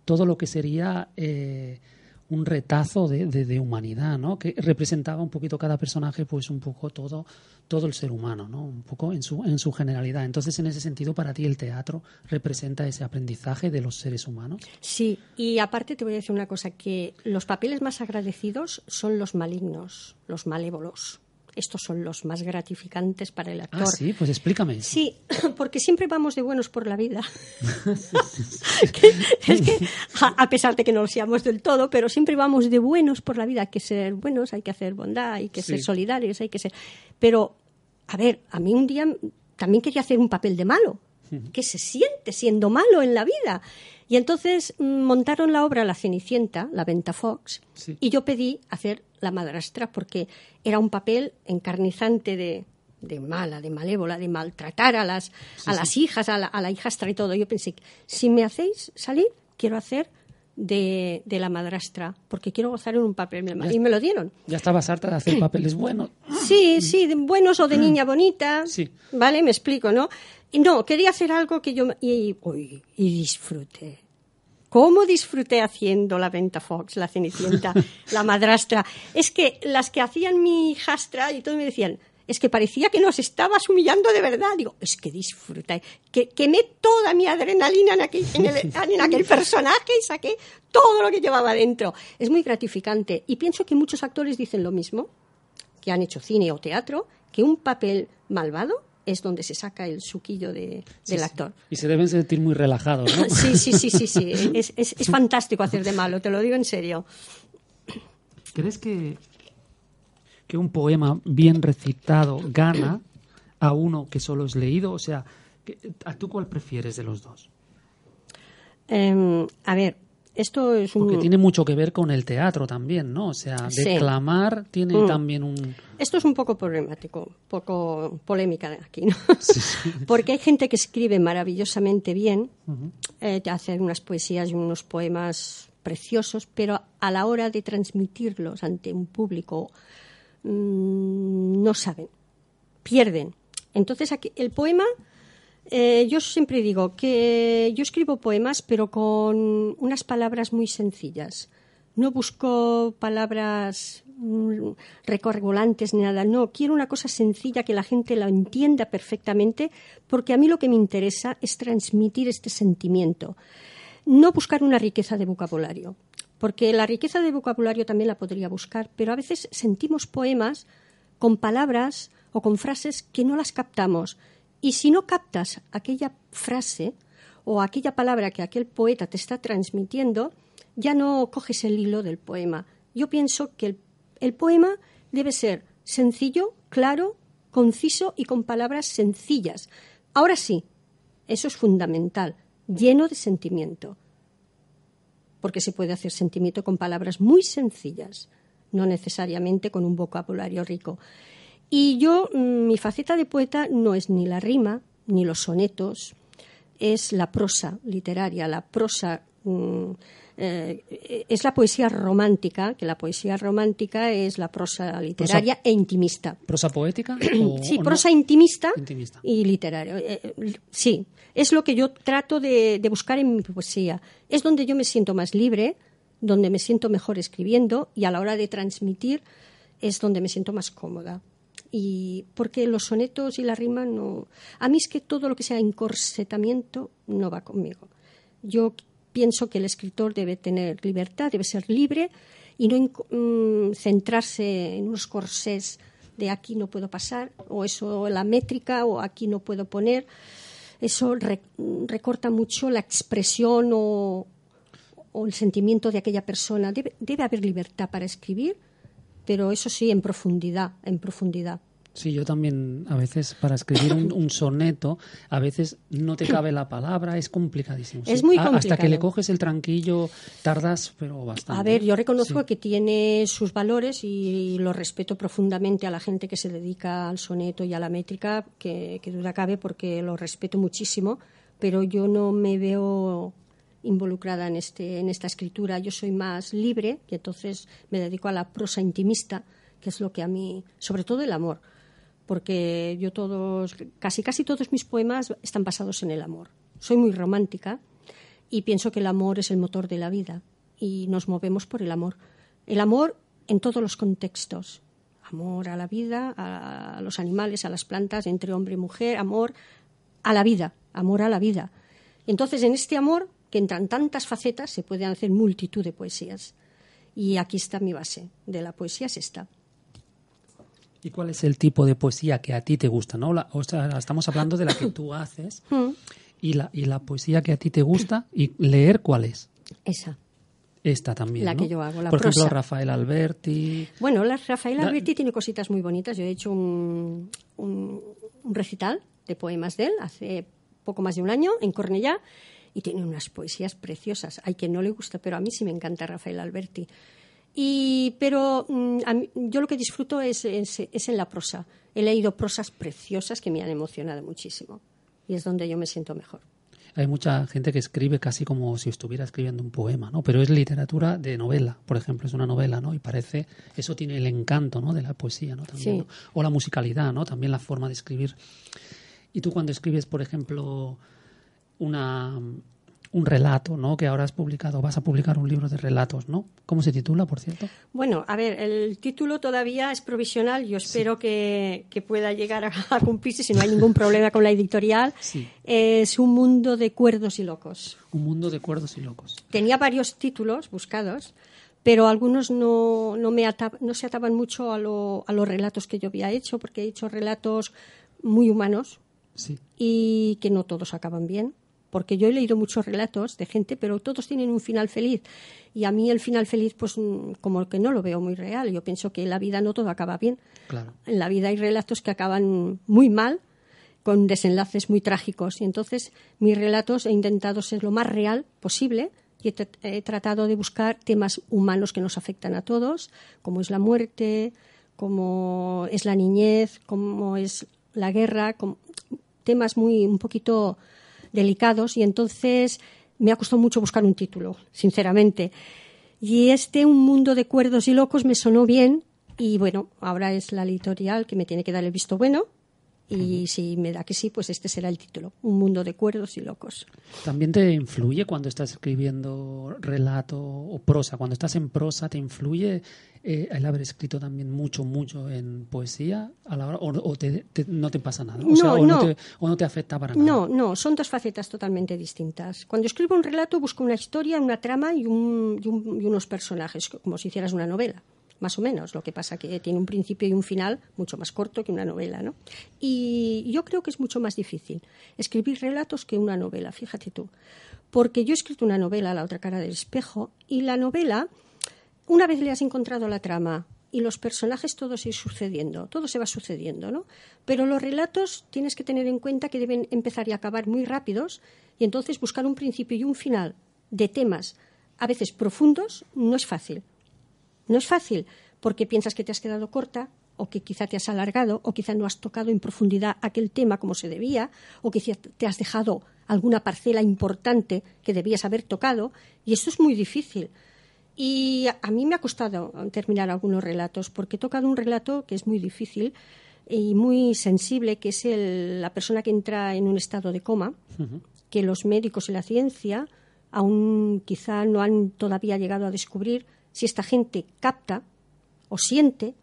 todo lo que sería eh, un retazo de, de, humanidad, ¿no? Que representaba un poquito cada personaje, pues un poco todo, todo el ser humano, ¿no? Un poco en su, en su generalidad. Entonces, en ese sentido, para ti el teatro representa ese aprendizaje de los seres humanos. Sí, y aparte te voy a decir una cosa, que los papeles más agradecidos son los malignos, los malévolos estos son los más gratificantes para el actor. Ah, sí, pues explícame. Sí, porque siempre vamos de buenos por la vida. es que, a pesar de que no lo seamos del todo, pero siempre vamos de buenos por la vida. Hay que ser buenos, hay que hacer bondad, hay que ser solidarios, hay que ser. Pero, a ver, a mí un día también quería hacer un papel de malo. ¿Qué se siente siendo malo en la vida? Y entonces mm, montaron la obra La Cenicienta, la Venta Fox, y yo pedí hacer la madrastra porque era un papel encarnizante de, de mala, de malévola, de maltratar a las, a las hijas, a la, a la hijastra y todo. Yo pensé, si me hacéis salir, quiero hacer de, de, la madrastra, porque quiero gozar en un papel. y me lo dieron. Ya estabas harta de hacer papeles buenos. Sí, sí, buenos o de niña bonita. Sí. ¿Vale? Me explico, ¿no? No, quería hacer algo que yo... Y, y, y disfruté. ¿Cómo disfruté haciendo la Venta Fox, la Cenicienta, la madrastra? Es que las que hacían mi hijastra y todo me decían, es que parecía que nos estabas humillando de verdad. Digo, es que disfruté, que quemé toda mi adrenalina en aquel, en aquel personaje y saqué todo lo que llevaba dentro. Es muy gratificante. Y pienso que muchos actores dicen lo mismo, que han hecho cine o teatro, que un papel malvado es donde se saca el suquillo de, del actor. Y se deben sentir muy relajados, ¿no? sí, sí, sí, sí, sí. Es, es, es, fantástico hacer de malo, te lo digo en serio. ¿Crees que, que un poema bien recitado gana a uno que solo es leído? O sea, ¿a tú cuál prefieres de los dos? Em, a ver, esto es un... Porque tiene mucho que ver con el teatro también, ¿no? O sea, declamar tiene mm. también un... Esto es un poco problemático, un poco polémica aquí, ¿no? Porque hay gente que escribe maravillosamente bien, eh, hace unas poesías y unos poemas preciosos, pero a la hora de transmitirlos ante un público mm, no saben, pierden. Entonces aquí, el poema eh, yo siempre digo que yo escribo poemas, pero con unas palabras muy sencillas. No busco palabras mm, recorregulantes ni nada. No, quiero una cosa sencilla que la gente la entienda perfectamente, porque a mí lo que me interesa es transmitir este sentimiento. No buscar una riqueza de vocabulario, porque la riqueza de vocabulario también la podría buscar, pero a veces sentimos poemas con palabras o con frases que no las captamos y si no captas aquella frase o aquella palabra que aquel poeta te está transmitiendo, ya no coges el hilo del poema. Yo pienso que el, el poema debe ser sencillo, claro, conciso y con palabras sencillas. Ahora sí, eso es fundamental, lleno de sentimiento. Porque se puede hacer sentimiento con palabras muy sencillas, no necesariamente con un vocabulario rico. Y yo, mm, mi faceta de poeta no es ni la rima, ni los sonetos, es la prosa literaria, la prosa mm, eh, es la poesía romántica, que la poesía romántica es la prosa literaria e intimista. ¿Prosa poética? sí, prosa intimista, y literaria. Eh, eh, sí, es lo que yo trato de, buscar en mi poesía. Es donde yo me siento más libre, donde me siento mejor escribiendo y a la hora de transmitir es donde me siento más cómoda. Y porque los sonetos y la rima no. A mí es que todo lo que sea encorsetamiento no va conmigo. Yo pienso que el escritor debe tener libertad, debe ser libre y no mm, centrarse en unos corsés de aquí no puedo pasar, o eso la métrica, o aquí no puedo poner. Eso recorta mucho la expresión o, o, el sentimiento de aquella persona. Debe, debe haber libertad para escribir, pero eso sí, en profundidad, en profundidad. Sí, yo también a veces para escribir un, soneto, a veces no te cabe la palabra, es complicadísimo. Es muy complicado. Hasta que le coges el tranquillo tardas, pero bastante. A ver, yo reconozco que tiene sus valores y lo respeto profundamente a la gente que se dedica al soneto y a la métrica, que, que duda cabe porque lo respeto muchísimo, pero yo no me veo involucrada en, este, en esta escritura. Yo soy más libre y entonces me dedico a la prosa intimista, que es lo que a mí, sobre todo el amor porque yo todos, casi casi todos mis poemas están basados en el amor. Soy muy romántica y pienso que el amor es el motor de la vida y nos movemos por el amor. El amor en todos los contextos. Amor a la vida, a los animales, a las plantas, entre hombre y mujer, amor a la vida, amor a la vida. Entonces, en este amor, que entran tantas facetas, se pueden hacer multitud de poesías. Y aquí está mi base de la poesía, es esta. ¿Y cuál es el tipo de poesía que a ti te gusta? ¿no? o sea, estamos hablando de la que tú haces mm. y, la, y la poesía que a ti te gusta y leer cuál es. Esa. Esta también. La que yo hago, la Por ejemplo, Rafael Alberti. Bueno, la, Rafael Alberti tiene cositas muy bonitas. Yo he hecho un, un, recital de poemas de él hace poco más de un año en Cornellá y tiene unas poesías preciosas. Hay quien no le gusta, pero a mí sí me encanta Rafael Alberti. Y, pero mm, yo lo que disfruto es, es, en la prosa. He leído prosas preciosas que me han emocionado muchísimo. Y es donde yo me siento mejor. Hay mucha gente que escribe casi como si estuviera escribiendo un poema, ¿no? Pero es literatura de novela, por ejemplo, es una novela, ¿no? Y parece, eso tiene el encanto, ¿no? De la poesía, ¿no? También, O la musicalidad, ¿no? También la forma de escribir. Y tú cuando escribes, por ejemplo, una, un relato, ¿no? Que ahora has publicado, vas a publicar un libro de relatos, ¿no? ¿Cómo se titula, por cierto? Bueno, a ver, el título todavía es provisional. Yo espero que, pueda llegar a, cumplirse si no hay ningún problema con la editorial. Es un mundo de cuerdos y locos. Un mundo de cuerdos y locos. Tenía varios títulos buscados, pero algunos no, no, me no se ataban mucho a, a los relatos que yo había hecho, porque he hecho relatos muy humanos y que no todos acaban bien porque yo he leído muchos relatos de gente, pero todos tienen un final feliz. Y a mí el final feliz, pues mm, como que no lo veo muy real. Yo pienso que en la vida no todo acaba bien. En la vida hay relatos que acaban muy mal, con desenlaces muy trágicos. Y entonces mis relatos he intentado ser lo más real posible y he, tratado de buscar temas humanos que nos afectan a todos, como es la muerte, como es la niñez, como es la guerra, temas muy un poquito delicados y entonces me ha costado mucho buscar un título, sinceramente. Y este Un mundo de cuerdos y locos me sonó bien y bueno, ahora es la editorial que me tiene que dar el visto bueno y si me da que sí, pues este será el título, Un mundo de cuerdos y locos. ¿También te influye cuando estás escribiendo relato o prosa? Cuando estás en prosa, ¿te influye eh, el haber escrito también mucho, mucho en poesía a la hora, o, no te pasa nada? O, no, no. te, o, no te, afecta para nada? No, no, son dos facetas totalmente distintas. Cuando escribo un relato busco una historia, una trama y, un, y unos personajes, como si hicieras una novela. Más o menos. Lo que pasa que tiene un principio y un final mucho más corto que una novela, ¿no? Y yo creo que es mucho más difícil escribir relatos que una novela, fíjate tú. Porque yo he escrito una novela, La otra cara del espejo, y la novela, una vez le has encontrado la trama y los personajes todo se sucediendo, todo se va sucediendo, ¿no? Pero los relatos tienes que tener en cuenta que deben empezar y acabar muy rápidos y entonces buscar un principio y un final de temas a veces profundos no es fácil. No es fácil porque piensas que te has quedado corta o que quizá te has alargado o quizá no has tocado en profundidad aquel tema como se debía o quizá te has dejado alguna parcela importante que debías haber tocado y eso es muy difícil. Y a mí me ha costado terminar algunos relatos porque he tocado un relato que es muy difícil y muy sensible, que es la persona que entra en un estado de coma, que los médicos y la ciencia aún quizá no han todavía llegado a descubrir si esta gente capta o siente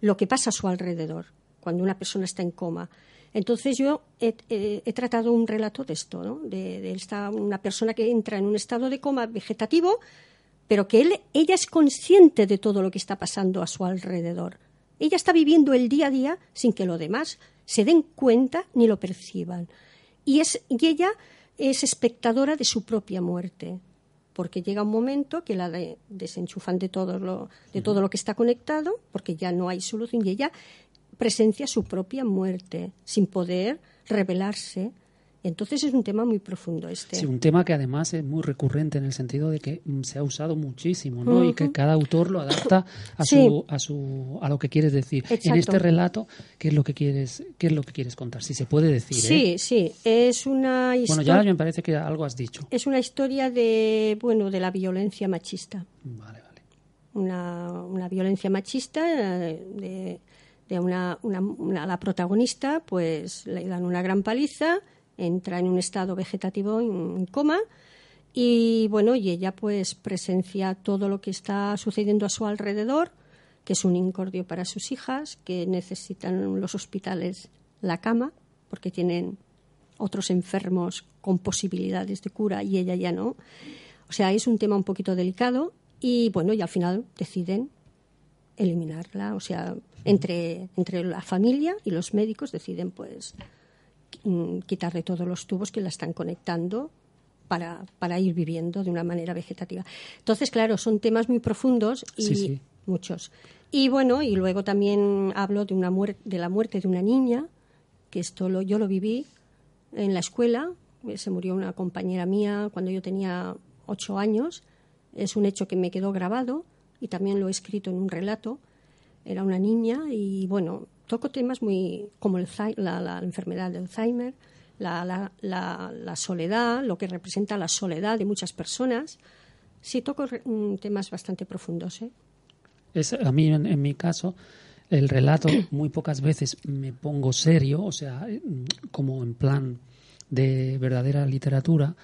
lo que pasa a su alrededor cuando una persona está en coma. Entonces yo he, tratado un relato de esto, ¿no? de, esta, una persona que entra en un estado de coma vegetativo, pero que él, ella es consciente de todo lo que está pasando a su alrededor. Ella está viviendo el día a día sin que los demás se den cuenta ni lo perciban. Y, ella es espectadora de su propia muerte porque llega un momento que la desenchufan de todo lo de todo lo que está conectado porque ya no hay solución y ella presencia su propia muerte sin poder revelarse entonces es un tema muy profundo este. Sí, un tema que además es muy recurrente en el sentido de que mm, se ha usado muchísimo, ¿no? Y que cada autor lo adapta a su, a su a lo que quieres decir. En este relato, ¿qué es lo que quieres qué es lo que quieres contar? Si se puede decir. Sí, ¿eh? sí, es una historia. Bueno, ya me parece que algo has dicho. Es una historia de bueno de la violencia machista. Vale, vale. Una, una violencia machista eh, de, de una, una, una, la protagonista, pues le dan una gran paliza entra en un estado vegetativo en coma y bueno, y ella pues presencia todo lo que está sucediendo a su alrededor, que es un incordio para sus hijas, que necesitan los hospitales la cama porque tienen otros enfermos con posibilidades de cura y ella ya no. O sea, es un tema un poquito delicado y bueno, y al final deciden eliminarla, o sea, entre, entre la familia y los médicos deciden pues quitarle todos los tubos que la están conectando para, para, ir viviendo de una manera vegetativa. Entonces, claro, son temas muy profundos y muchos. Y bueno, y luego también hablo de, una de la muerte de una niña, que esto lo, yo lo viví en la escuela. Se murió una compañera mía cuando yo tenía ocho años. Es un hecho que me quedó grabado y también lo he escrito en un relato. Era una niña y bueno, toco temas muy como la, enfermedad de Alzheimer, la, la, soledad, lo que representa la soledad de muchas personas. Sí, toco mm, temas bastante profundos. ¿eh? Es, a mí, en, mi caso, el relato muy pocas veces me pongo serio, o sea, mm, como en plan de verdadera literatura,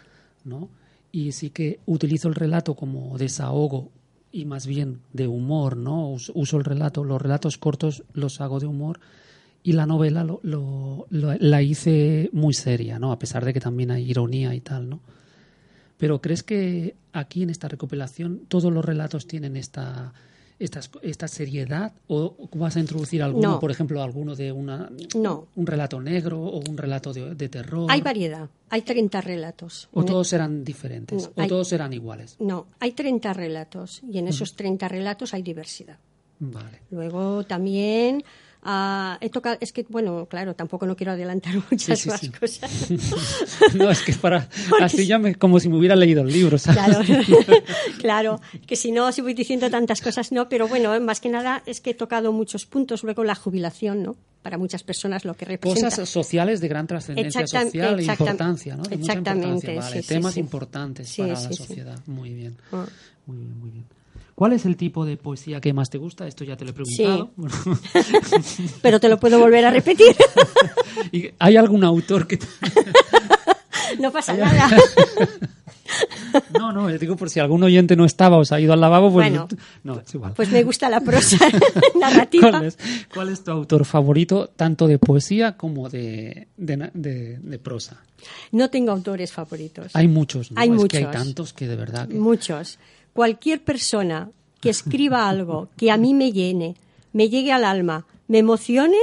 ¿no? Y sí que utilizo el relato como desahogo y más bien de humor, ¿no? Uso el relato, los relatos cortos los hago de humor y la novela lo, la hice muy seria, ¿no? A pesar de que también hay ironía y tal, ¿no? Pero ¿crees que aquí en esta recopilación todos los relatos tienen esta esta, esta seriedad o vas a introducir alguno, por ejemplo, alguno de una, un relato negro o un relato de, terror? Hay variedad, hay 30 relatos. ¿O todos serán diferentes? ¿O todos serán iguales? No, hay 30 relatos y en esos 30 relatos hay diversidad. Vale. Luego también Ah, he tocado, es que, bueno, claro, tampoco no quiero adelantar muchas más cosas. no, es que para, así ya me, como si me hubiera leído el libro, Claro, claro, que si no, si voy diciendo tantas cosas, no, pero bueno, más que nada es que he tocado muchos puntos, luego la jubilación, ¿no? Para muchas personas lo que representa. Cosas sociales de gran trascendencia social e importancia, ¿no? exactamente. Vale, temas importantes para la sociedad. Muy bien. Muy bien, muy bien. ¿Cuál es el tipo de poesía que más te gusta? Esto ya te lo he preguntado. Pero te lo puedo volver a repetir. ¿Hay algún autor que... no pasa nada. No, no, digo por si algún oyente no estaba o se ha ido al lavabo, pues bueno, no, es igual. Pues me gusta la prosa narrativa. ¿Cuál es, tu autor favorito, tanto de poesía como de, de, prosa? No tengo autores favoritos. Hay muchos, ¿no? Hay muchos. hay tantos que de verdad. Muchos cualquier persona que escriba algo que a mí me llene, me llegue al alma, me emocione,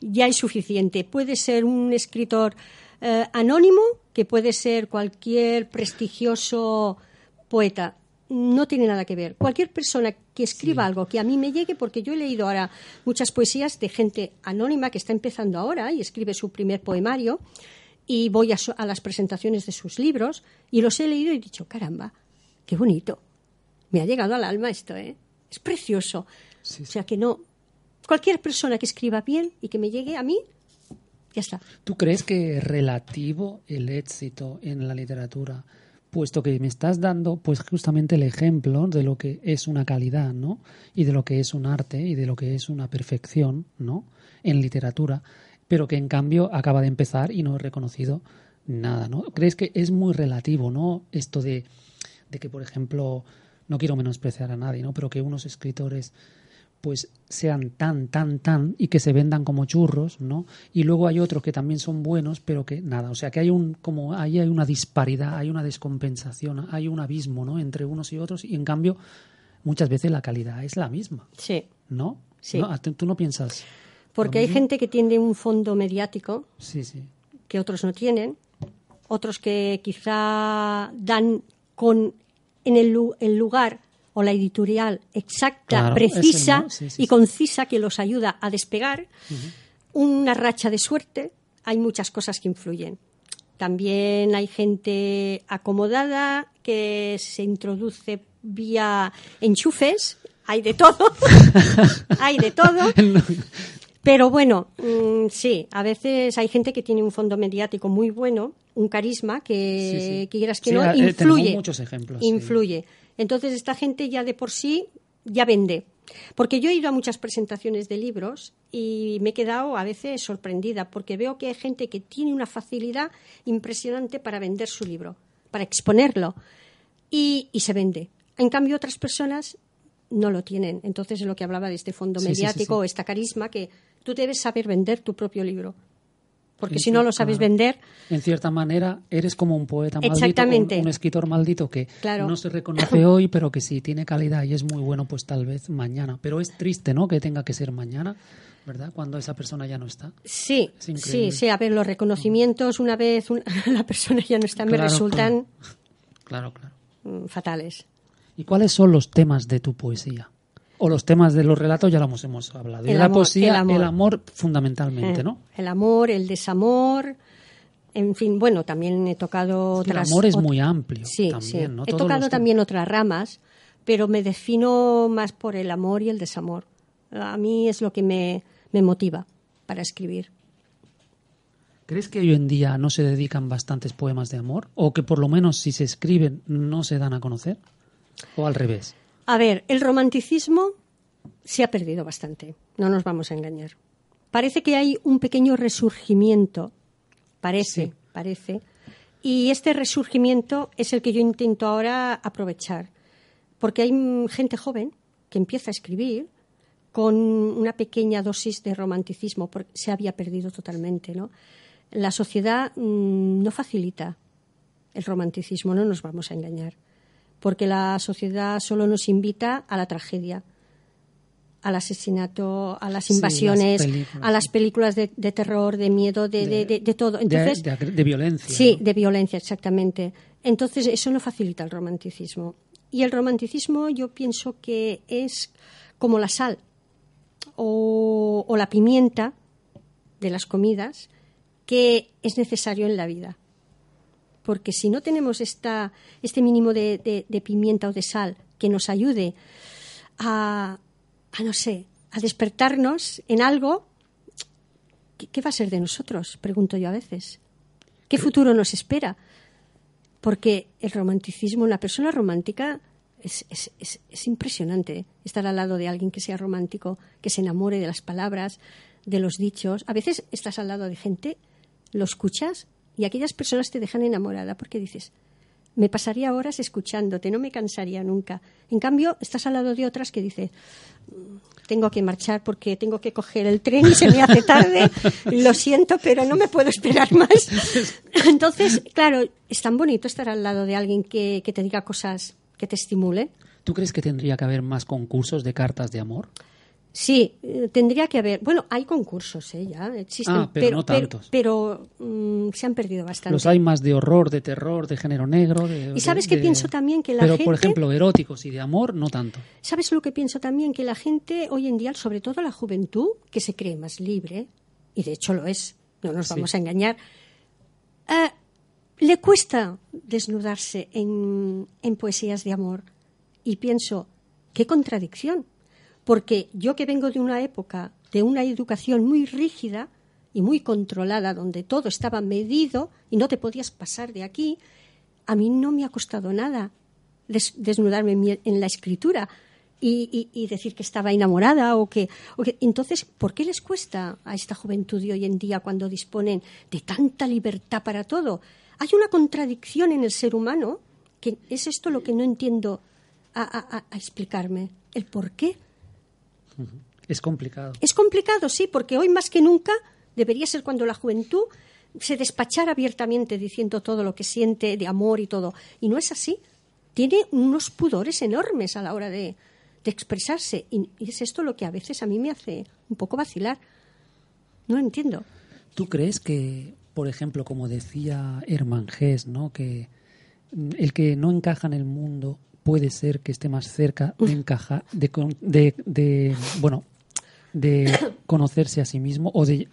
ya es suficiente. Puede ser un escritor eh, anónimo, que puede ser cualquier prestigioso poeta. No tiene nada que ver. Cualquier persona que escriba algo que a mí me llegue, porque yo he leído ahora muchas poesías de gente anónima que está empezando ahora y escribe su primer poemario, y voy a, a las presentaciones de sus libros y los he leído y he dicho, caramba, qué bonito. Me ha llegado al alma esto, ¿eh? Es precioso. O sea que no, cualquier persona que escriba bien y que me llegue a mí, ya está. ¿Tú crees que es relativo el éxito en la literatura? Puesto que me estás dando, pues justamente el ejemplo de lo que es una calidad, ¿no? Y de lo que es un arte y de lo que es una perfección, ¿no? En literatura, pero que en cambio acaba de empezar y no he reconocido nada, ¿no? ¿Crees que es muy relativo, ¿no? Esto de, de que, por ejemplo, no quiero menospreciar a nadie, ¿no? Pero que unos escritores pues sean tan, tan, tan y que se vendan como churros, ¿no? Y luego hay otros que también son buenos, pero que nada, o sea que hay un como ahí hay una disparidad, hay una descompensación, hay un abismo, ¿no? Entre unos y otros y en cambio muchas veces la calidad es la misma. Sí. ¿No? Sí. ¿Tú no piensas? Porque hay gente que tiene un fondo mediático sí, sí. que otros no tienen, otros que quizá dan con en el, el lugar o la editorial exacta, precisa y concisa que los ayuda a despegar, una racha de suerte, hay muchas cosas que influyen. También hay gente acomodada que se introduce vía enchufes, hay de todo, hay de todo. Pero bueno, mm, sí, a veces hay gente que tiene un fondo mediático muy bueno, un carisma que, quieras que no, eh, influye. muchos ejemplos. Influye. Entonces esta gente ya de por sí ya vende. Porque yo he ido a muchas presentaciones de libros y me he quedado a veces sorprendida porque veo que hay gente que tiene una facilidad impresionante para vender su libro, para exponerlo y, se vende. En cambio otras personas no lo tienen. Entonces es lo que hablaba de este fondo mediático, esta carisma que tú debes saber vender tu propio libro porque si no lo sabes vender. En cierta manera, eres como un poeta maldito, un, escritor maldito que no se reconoce hoy, pero que si tiene calidad y es muy bueno, pues tal vez mañana. Pero es triste, ¿no? Que tenga que ser mañana. ¿verdad? Cuando esa persona ya no está. Sí, sí, sí. A ver, los reconocimientos una vez la persona ya no está me resultan claro, claro. Mm, fatales. ¿Y cuáles son los temas de tu poesía? O los temas de los relatos ya los hemos hablado. y la poesía, el amor, fundamentalmente, ¿no? El amor, el desamor, en fin, bueno, también he tocado El amor es muy amplio sí, también, sí. He tocado también otras ramas, pero me defino más por el amor y el desamor. A mí es lo que me, me motiva para escribir. ¿Crees que hoy en día no se dedican bastantes poemas de amor? ¿O que por lo menos si se escriben no se dan a conocer? ¿O al revés? A ver, el romanticismo se ha perdido bastante, no nos vamos a engañar. Parece que hay un pequeño resurgimiento, parece, parece, y este resurgimiento es el que yo intento ahora aprovechar, porque hay gente joven que empieza a escribir con una pequeña dosis de romanticismo, porque se había perdido totalmente, ¿no? La sociedad mm, no facilita el romanticismo, no nos vamos a engañar porque la sociedad solo nos invita a la tragedia, al asesinato, a las invasiones, a las películas de, terror, de miedo, de, de, todo. Entonces, de, violencia. Sí, de violencia, exactamente. Entonces, eso no facilita el romanticismo. Y el romanticismo yo pienso que es como la sal o, o la pimienta de las comidas que es necesario en la vida porque si no tenemos esta, este mínimo de, pimienta o de sal que nos ayude a, no sé, a despertarnos en algo, ¿qué, va a ser de nosotros? Pregunto yo a veces. ¿Qué futuro nos espera? Porque el romanticismo, una persona romántica es, es, impresionante estar al lado de alguien que sea romántico, que se enamore de las palabras, de los dichos. A veces estás al lado de gente, lo escuchas y aquellas personas te dejan enamorada porque dices, me pasaría horas escuchándote, no me cansaría nunca. En cambio, estás al lado de otras que dices, tengo que marchar porque tengo que coger el tren y se me hace tarde, lo siento, pero no me puedo esperar más. Entonces, claro, es tan bonito estar al lado de alguien que, te diga cosas que te estimulen. ¿Tú crees que tendría que haber más concursos de cartas de amor? Sí, eh, tendría que haber. Bueno, hay concursos, ¿eh? ya existen, Ah, pero no tantos. Pero, mm, se han perdido bastante. Los hay más de horror, de terror, de género negro. De, Y sabes de- que de- pienso también que la Pero, gente. por ejemplo, eróticos y de amor, no tanto. ¿Sabes lo que pienso también? Que la gente hoy en día, sobre todo la juventud, que se cree más libre, y de hecho lo es, no nos Sí. vamos a engañar, eh, le cuesta desnudarse en, en poesías de amor. Y pienso, qué contradicción. Porque yo que vengo de una época de una educación muy rígida y muy controlada, donde todo estaba medido y no te podías pasar de aquí, a mí no me ha costado nada des- desnudarme en, la escritura y, decir que estaba enamorada o que, Entonces, ¿por qué les cuesta a esta juventud de hoy en día cuando disponen de tanta libertad para todo? Hay una contradicción en el ser humano que es esto lo que no entiendo a- a explicarme. ¿El por qué? Es complicado. Es complicado, sí, porque hoy más que nunca debería ser cuando la juventud se despachara abiertamente diciendo todo lo que siente de amor y todo. Y no es así. Tiene unos pudores enormes a la hora de, de expresarse. Y, y es esto lo que a veces a mí me hace un poco vacilar. No entiendo. ¿Tú crees que, por ejemplo, como decía Hermann Hesse, ¿no? que el que no encaja en el mundo puede ser que esté más cerca de encajar, de, de, de, bueno, de conocerse a sí mismo o de,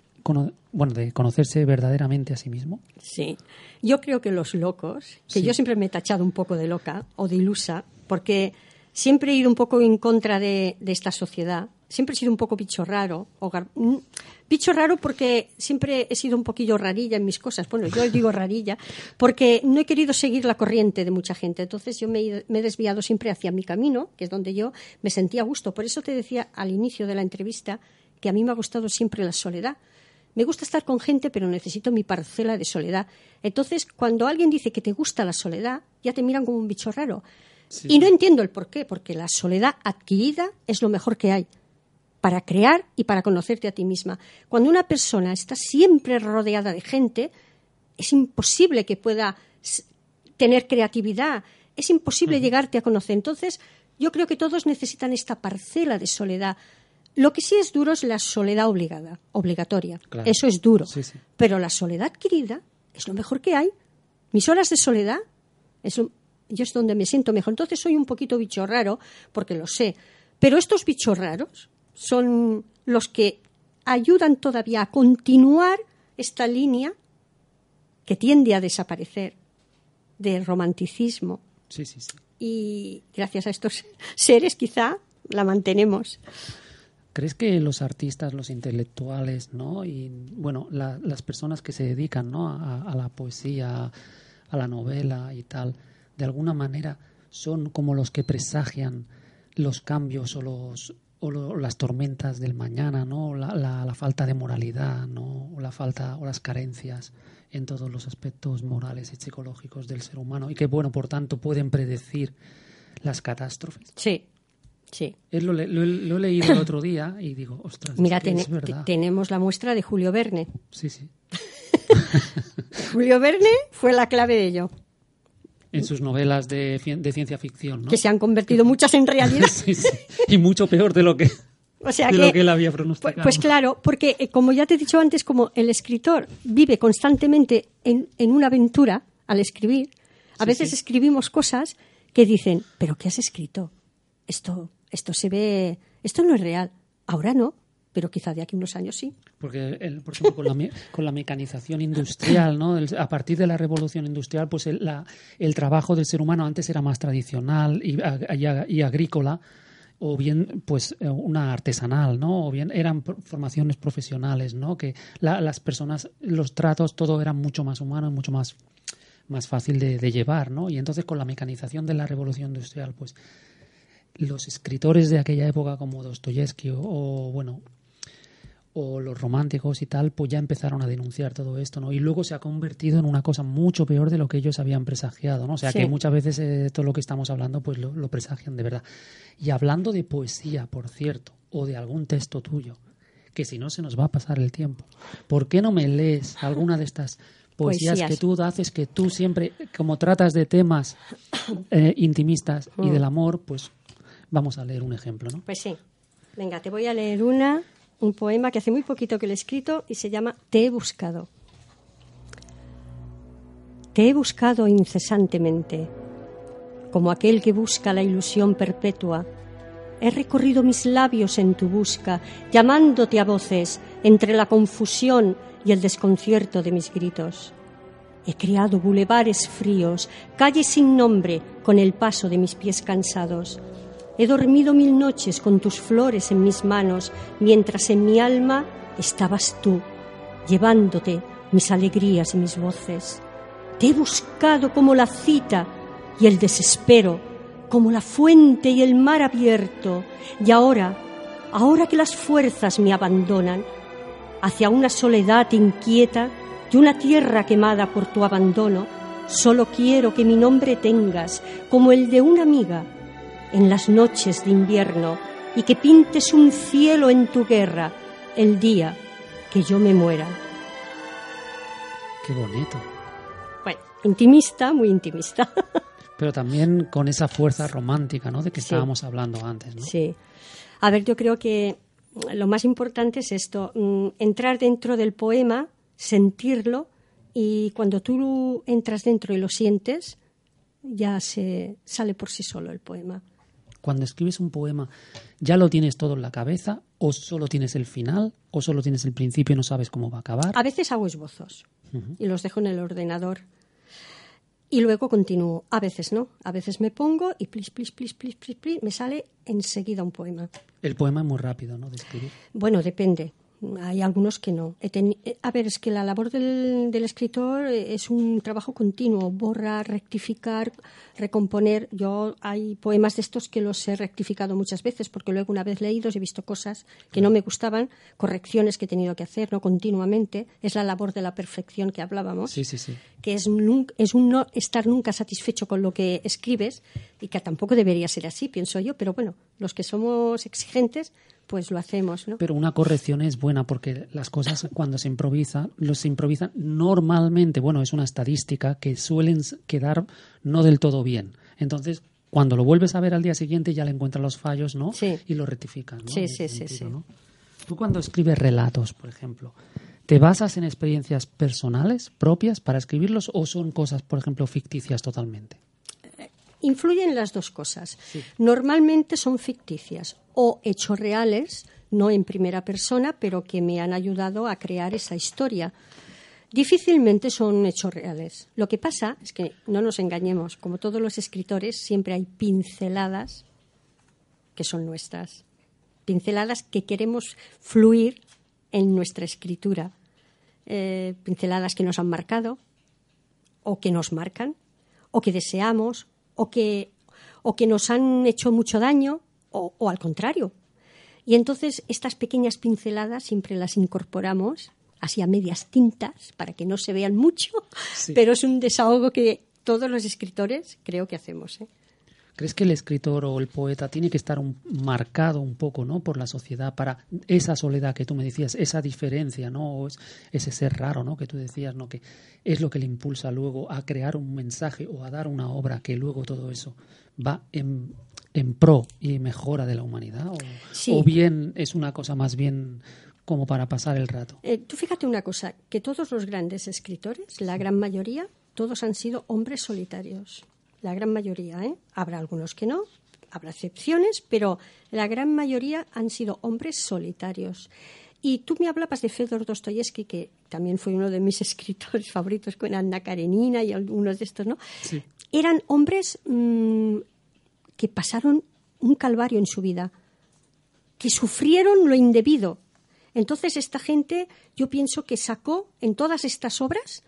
bueno, de conocerse verdaderamente a sí mismo? Sí. Yo creo que los locos, que Sí. yo siempre me he tachado un poco de loca o de ilusa, porque siempre he ido un poco en contra de, de esta sociedad. Siempre he sido un poco bicho raro. o gar- mm, bicho raro porque siempre he sido un poquillo rarilla en mis cosas. Bueno, yo digo rarilla porque no he querido seguir la corriente de mucha gente. Entonces yo me he, ido- me he desviado siempre hacia mi camino, que es donde yo me sentía a gusto. Por eso te decía al inicio de la entrevista que a mí me ha gustado siempre la soledad. Me gusta estar con gente, pero necesito mi parcela de soledad. Entonces, cuando alguien dice que te gusta la soledad, ya te miran como un bicho raro. y no entiendo el por qué, porque la soledad adquirida es lo mejor que hay para crear y para conocerte a ti misma. Cuando una persona está siempre rodeada de gente, es imposible que pueda tener creatividad, es imposible llegarte a conocer. Entonces, yo creo que todos necesitan esta parcela de soledad. Lo que sí es duro es la soledad obligada, obligatoria. Claro. Eso es duro. Sí, sí. Pero la soledad adquirida es lo mejor que hay. Mis horas de soledad es lo- yo es donde me siento mejor. Entonces soy un poquito bicho raro, porque lo sé. Pero estos bichos raros son los que ayudan todavía a continuar esta línea que tiende a desaparecer del romanticismo. Sí, sí, sí. Y gracias a estos seres quizá la mantenemos. ¿Crees que los artistas, los intelectuales, ¿no? y bueno, la- las personas que se dedican ¿no? a, a la poesía, a la novela y tal, de alguna manera son como los que presagian los cambios o los o lo- las tormentas del mañana, ¿no? O La, la- la falta de moralidad, ¿no? O la falta o las carencias en todos los aspectos morales y psicológicos del ser humano y que bueno, por tanto pueden predecir las catástrofes. Sí, sí. Lo, he- lo he leído el otro día y digo, ostras, Mira, es, que tene- es verdad. te- tenemos la muestra de Julio Verne. Sí, sí. Julio Verne fue la clave de ello, En sus novelas de, de ciencia ficción, ¿no? que se han convertido muchas en realidad. Sí, sí. Y mucho peor de lo que, O sea de que, lo que él había Pues, pronosticado. pues claro, porque eh, como ya te he dicho antes, como el escritor vive constantemente en, en una aventura al escribir, a Sí, veces escribimos cosas que dicen, pero ¿qué has escrito? Esto, esto se ve, esto no es real. Ahora no, pero quizá de aquí a unos años sí. Porque, el- por ejemplo, con la, con la mecanización industrial, ¿no? A partir de la revolución industrial, pues el, la- el trabajo del ser humano antes era más tradicional y, y ag- y agrícola, o bien, pues, eh, una artesanal, ¿no? O bien eran formaciones profesionales, ¿no? Que la- las personas, los tratos, todo era mucho más humano mucho más, más fácil de, llevar, ¿no? Y entonces, con la mecanización de la revolución industrial, pues, los escritores de aquella época como Dostoyevsky o, bueno o los románticos y tal, pues ya empezaron a denunciar todo esto, ¿no? Y luego se ha convertido en una cosa mucho peor de lo que ellos habían presagiado, ¿no? O sea Sí. que muchas veces eh, todo lo que estamos hablando, pues lo, lo presagian de verdad. Y hablando de poesía, por cierto, o de algún texto tuyo, que si no se nos va a pasar el tiempo, ¿por qué no me lees alguna de estas poesías, Poesías. que tú haces, que tú siempre, como tratas de temas eh, intimistas y Mm. del amor, pues vamos a leer un ejemplo, ¿no? Pues sí. Venga, te voy a leer una, un poema que hace muy poquito que lo he escrito y se llama Te he buscado. Te he buscado incesantemente, como aquel que busca la ilusión perpetua. He recorrido mis labios en tu busca, llamándote a voces entre la confusión y el desconcierto de mis gritos. He creado bulevares fríos, calles sin nombre, con el paso de mis pies cansados. He dormido mil noches con tus flores en mis manos, mientras en mi alma estabas tú, llevándote mis alegrías y mis voces. Te he buscado como la cita y el desespero, como la fuente y el mar abierto. Y ahora, ahora que las fuerzas me abandonan, hacia una soledad inquieta y una tierra quemada por tu abandono, solo quiero que mi nombre tengas como el de una amiga en las noches de invierno y que pintes un cielo en tu guerra el día que yo me muera. Qué bonito. Bueno, intimista, muy intimista. Pero también con esa fuerza romántica, ¿no? De que Sí. estábamos hablando antes, ¿no? Sí. A ver, yo creo que lo más importante es esto, mm, entrar dentro del poema, sentirlo y cuando tú entras dentro y lo sientes, ya se sale por sí solo el poema. Cuando escribes un poema, ¿ya lo tienes todo en la cabeza? ¿O solo tienes el final? ¿O solo tienes el principio y no sabes cómo va a acabar? A veces hago esbozos y los dejo en el ordenador. Y luego continúo. A veces no. A veces me pongo y plis, plis, plis, plis, plis, plis, me sale enseguida un poema. El poema es muy rápido, ¿no? De escribir. Bueno, depende. Hay algunos que no. Eh, A ver, es que la labor del, del escritor eh, es un trabajo continuo. Borrar, rectificar, recomponer. Yo hay poemas de estos que los he rectificado muchas veces porque luego una vez leídos he visto cosas que no me gustaban, correcciones que he tenido que hacer, no continuamente. Es la labor de la perfección que hablábamos Sí, sí, sí. que es, es un no estar nunca satisfecho con lo que escribes y que tampoco debería ser así, pienso yo, pero bueno, los que somos exigentes, pues lo hacemos, ¿no? Pero una corrección es buena porque las cosas cuando se improvisa, los improvisan normalmente, bueno, es una estadística que suelen quedar no del todo bien. Entonces, cuando lo vuelves a ver al día siguiente ya le encuentras los fallos, ¿no? Sí. Y lo rectificas, ¿no? Sí, sí, sí, sí. ¿no? Tú cuando escribes relatos, por ejemplo, ¿te basas en experiencias personales, propias, para escribirlos o son cosas, por ejemplo, ficticias totalmente? Influyen las dos cosas. Normalmente son ficticias o hechos reales, no en primera persona, pero que me han ayudado a crear esa historia. Difícilmente son hechos reales. Lo que pasa es que, no nos engañemos, como todos los escritores, siempre hay pinceladas que son nuestras. Pinceladas que queremos fluir en nuestra escritura. Eh, pinceladas que nos han marcado o que nos marcan o que deseamos o que, o que nos han hecho mucho daño o, o al contrario. Y entonces estas pequeñas pinceladas siempre las incorporamos así a medias tintas para que no se vean mucho, Sí. pero es un desahogo que todos los escritores creo que hacemos. ¿eh? ¿Crees que el escritor o el poeta tiene que estar un- marcado un poco ¿no? por la sociedad para esa soledad que tú me decías, esa diferencia, ¿no? O es- ese ser raro ¿no? que tú decías, ¿no? que es lo que le impulsa luego a crear un mensaje o a dar una obra que luego todo eso va en, en pro y mejora de la humanidad? ¿O, Sí. o bien es una cosa más bien como para pasar el rato? Eh, tú fíjate una cosa, que todos los grandes escritores, la gran mayoría, todos han sido hombres solitarios. La gran mayoría, ¿eh? Habrá algunos que no, habrá excepciones, pero la gran mayoría han sido hombres solitarios. Y tú me hablabas de Fedor Dostoyevsky, que también fue uno de mis escritores favoritos con Anna Karenina y algunos de estos, ¿no? Sí. Eran hombres mm, que pasaron un calvario en su vida que sufrieron lo indebido. Entonces esta gente, yo pienso que sacó en todas estas obras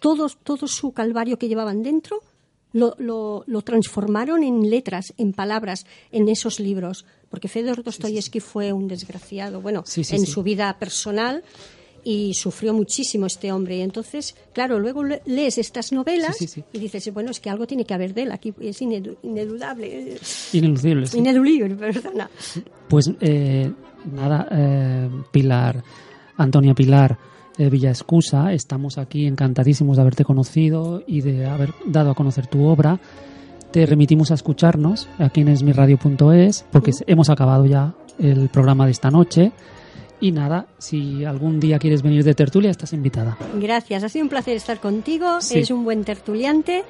todo, todo su calvario que llevaban dentro, lo, lo- lo transformaron en letras, en palabras, en esos libros. Porque Fedor Dostoyevsky fue un desgraciado, bueno, Sí, en su vida personal y sufrió muchísimo este hombre. Y entonces, claro, luego le- lees estas novelas Sí, sí, sí. y dices, bueno, es que algo tiene que haber de él, aquí es eh, Ineludible. ineludible, perdona. Pues eh, nada, eh, Pilar, Antonia Pilar, eh, Villa Escusa. Estamos aquí encantadísimos de haberte conocido y de haber dado a conocer tu obra. Te remitimos a escucharnos aquí en esmiradio.es porque hemos acabado ya el programa de esta noche. Y nada, si algún día quieres venir de tertulia, estás invitada. Gracias, ha sido un placer estar contigo. Sí. Eres un buen tertuliante.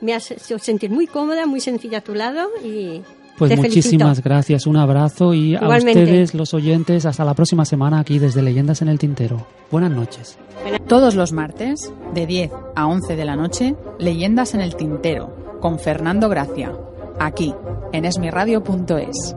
Me has hecho sentir muy cómoda, muy sencilla a tu lado y Pues te muchísimas felicito. gracias, un abrazo y Igualmente. a ustedes, los oyentes, hasta la próxima semana aquí desde Leyendas en el Tintero. Buenas noches. Todos los martes, de 10 a 11 de la noche, Leyendas en el Tintero, con Fernando Gracia, aquí, en esmiradio.es.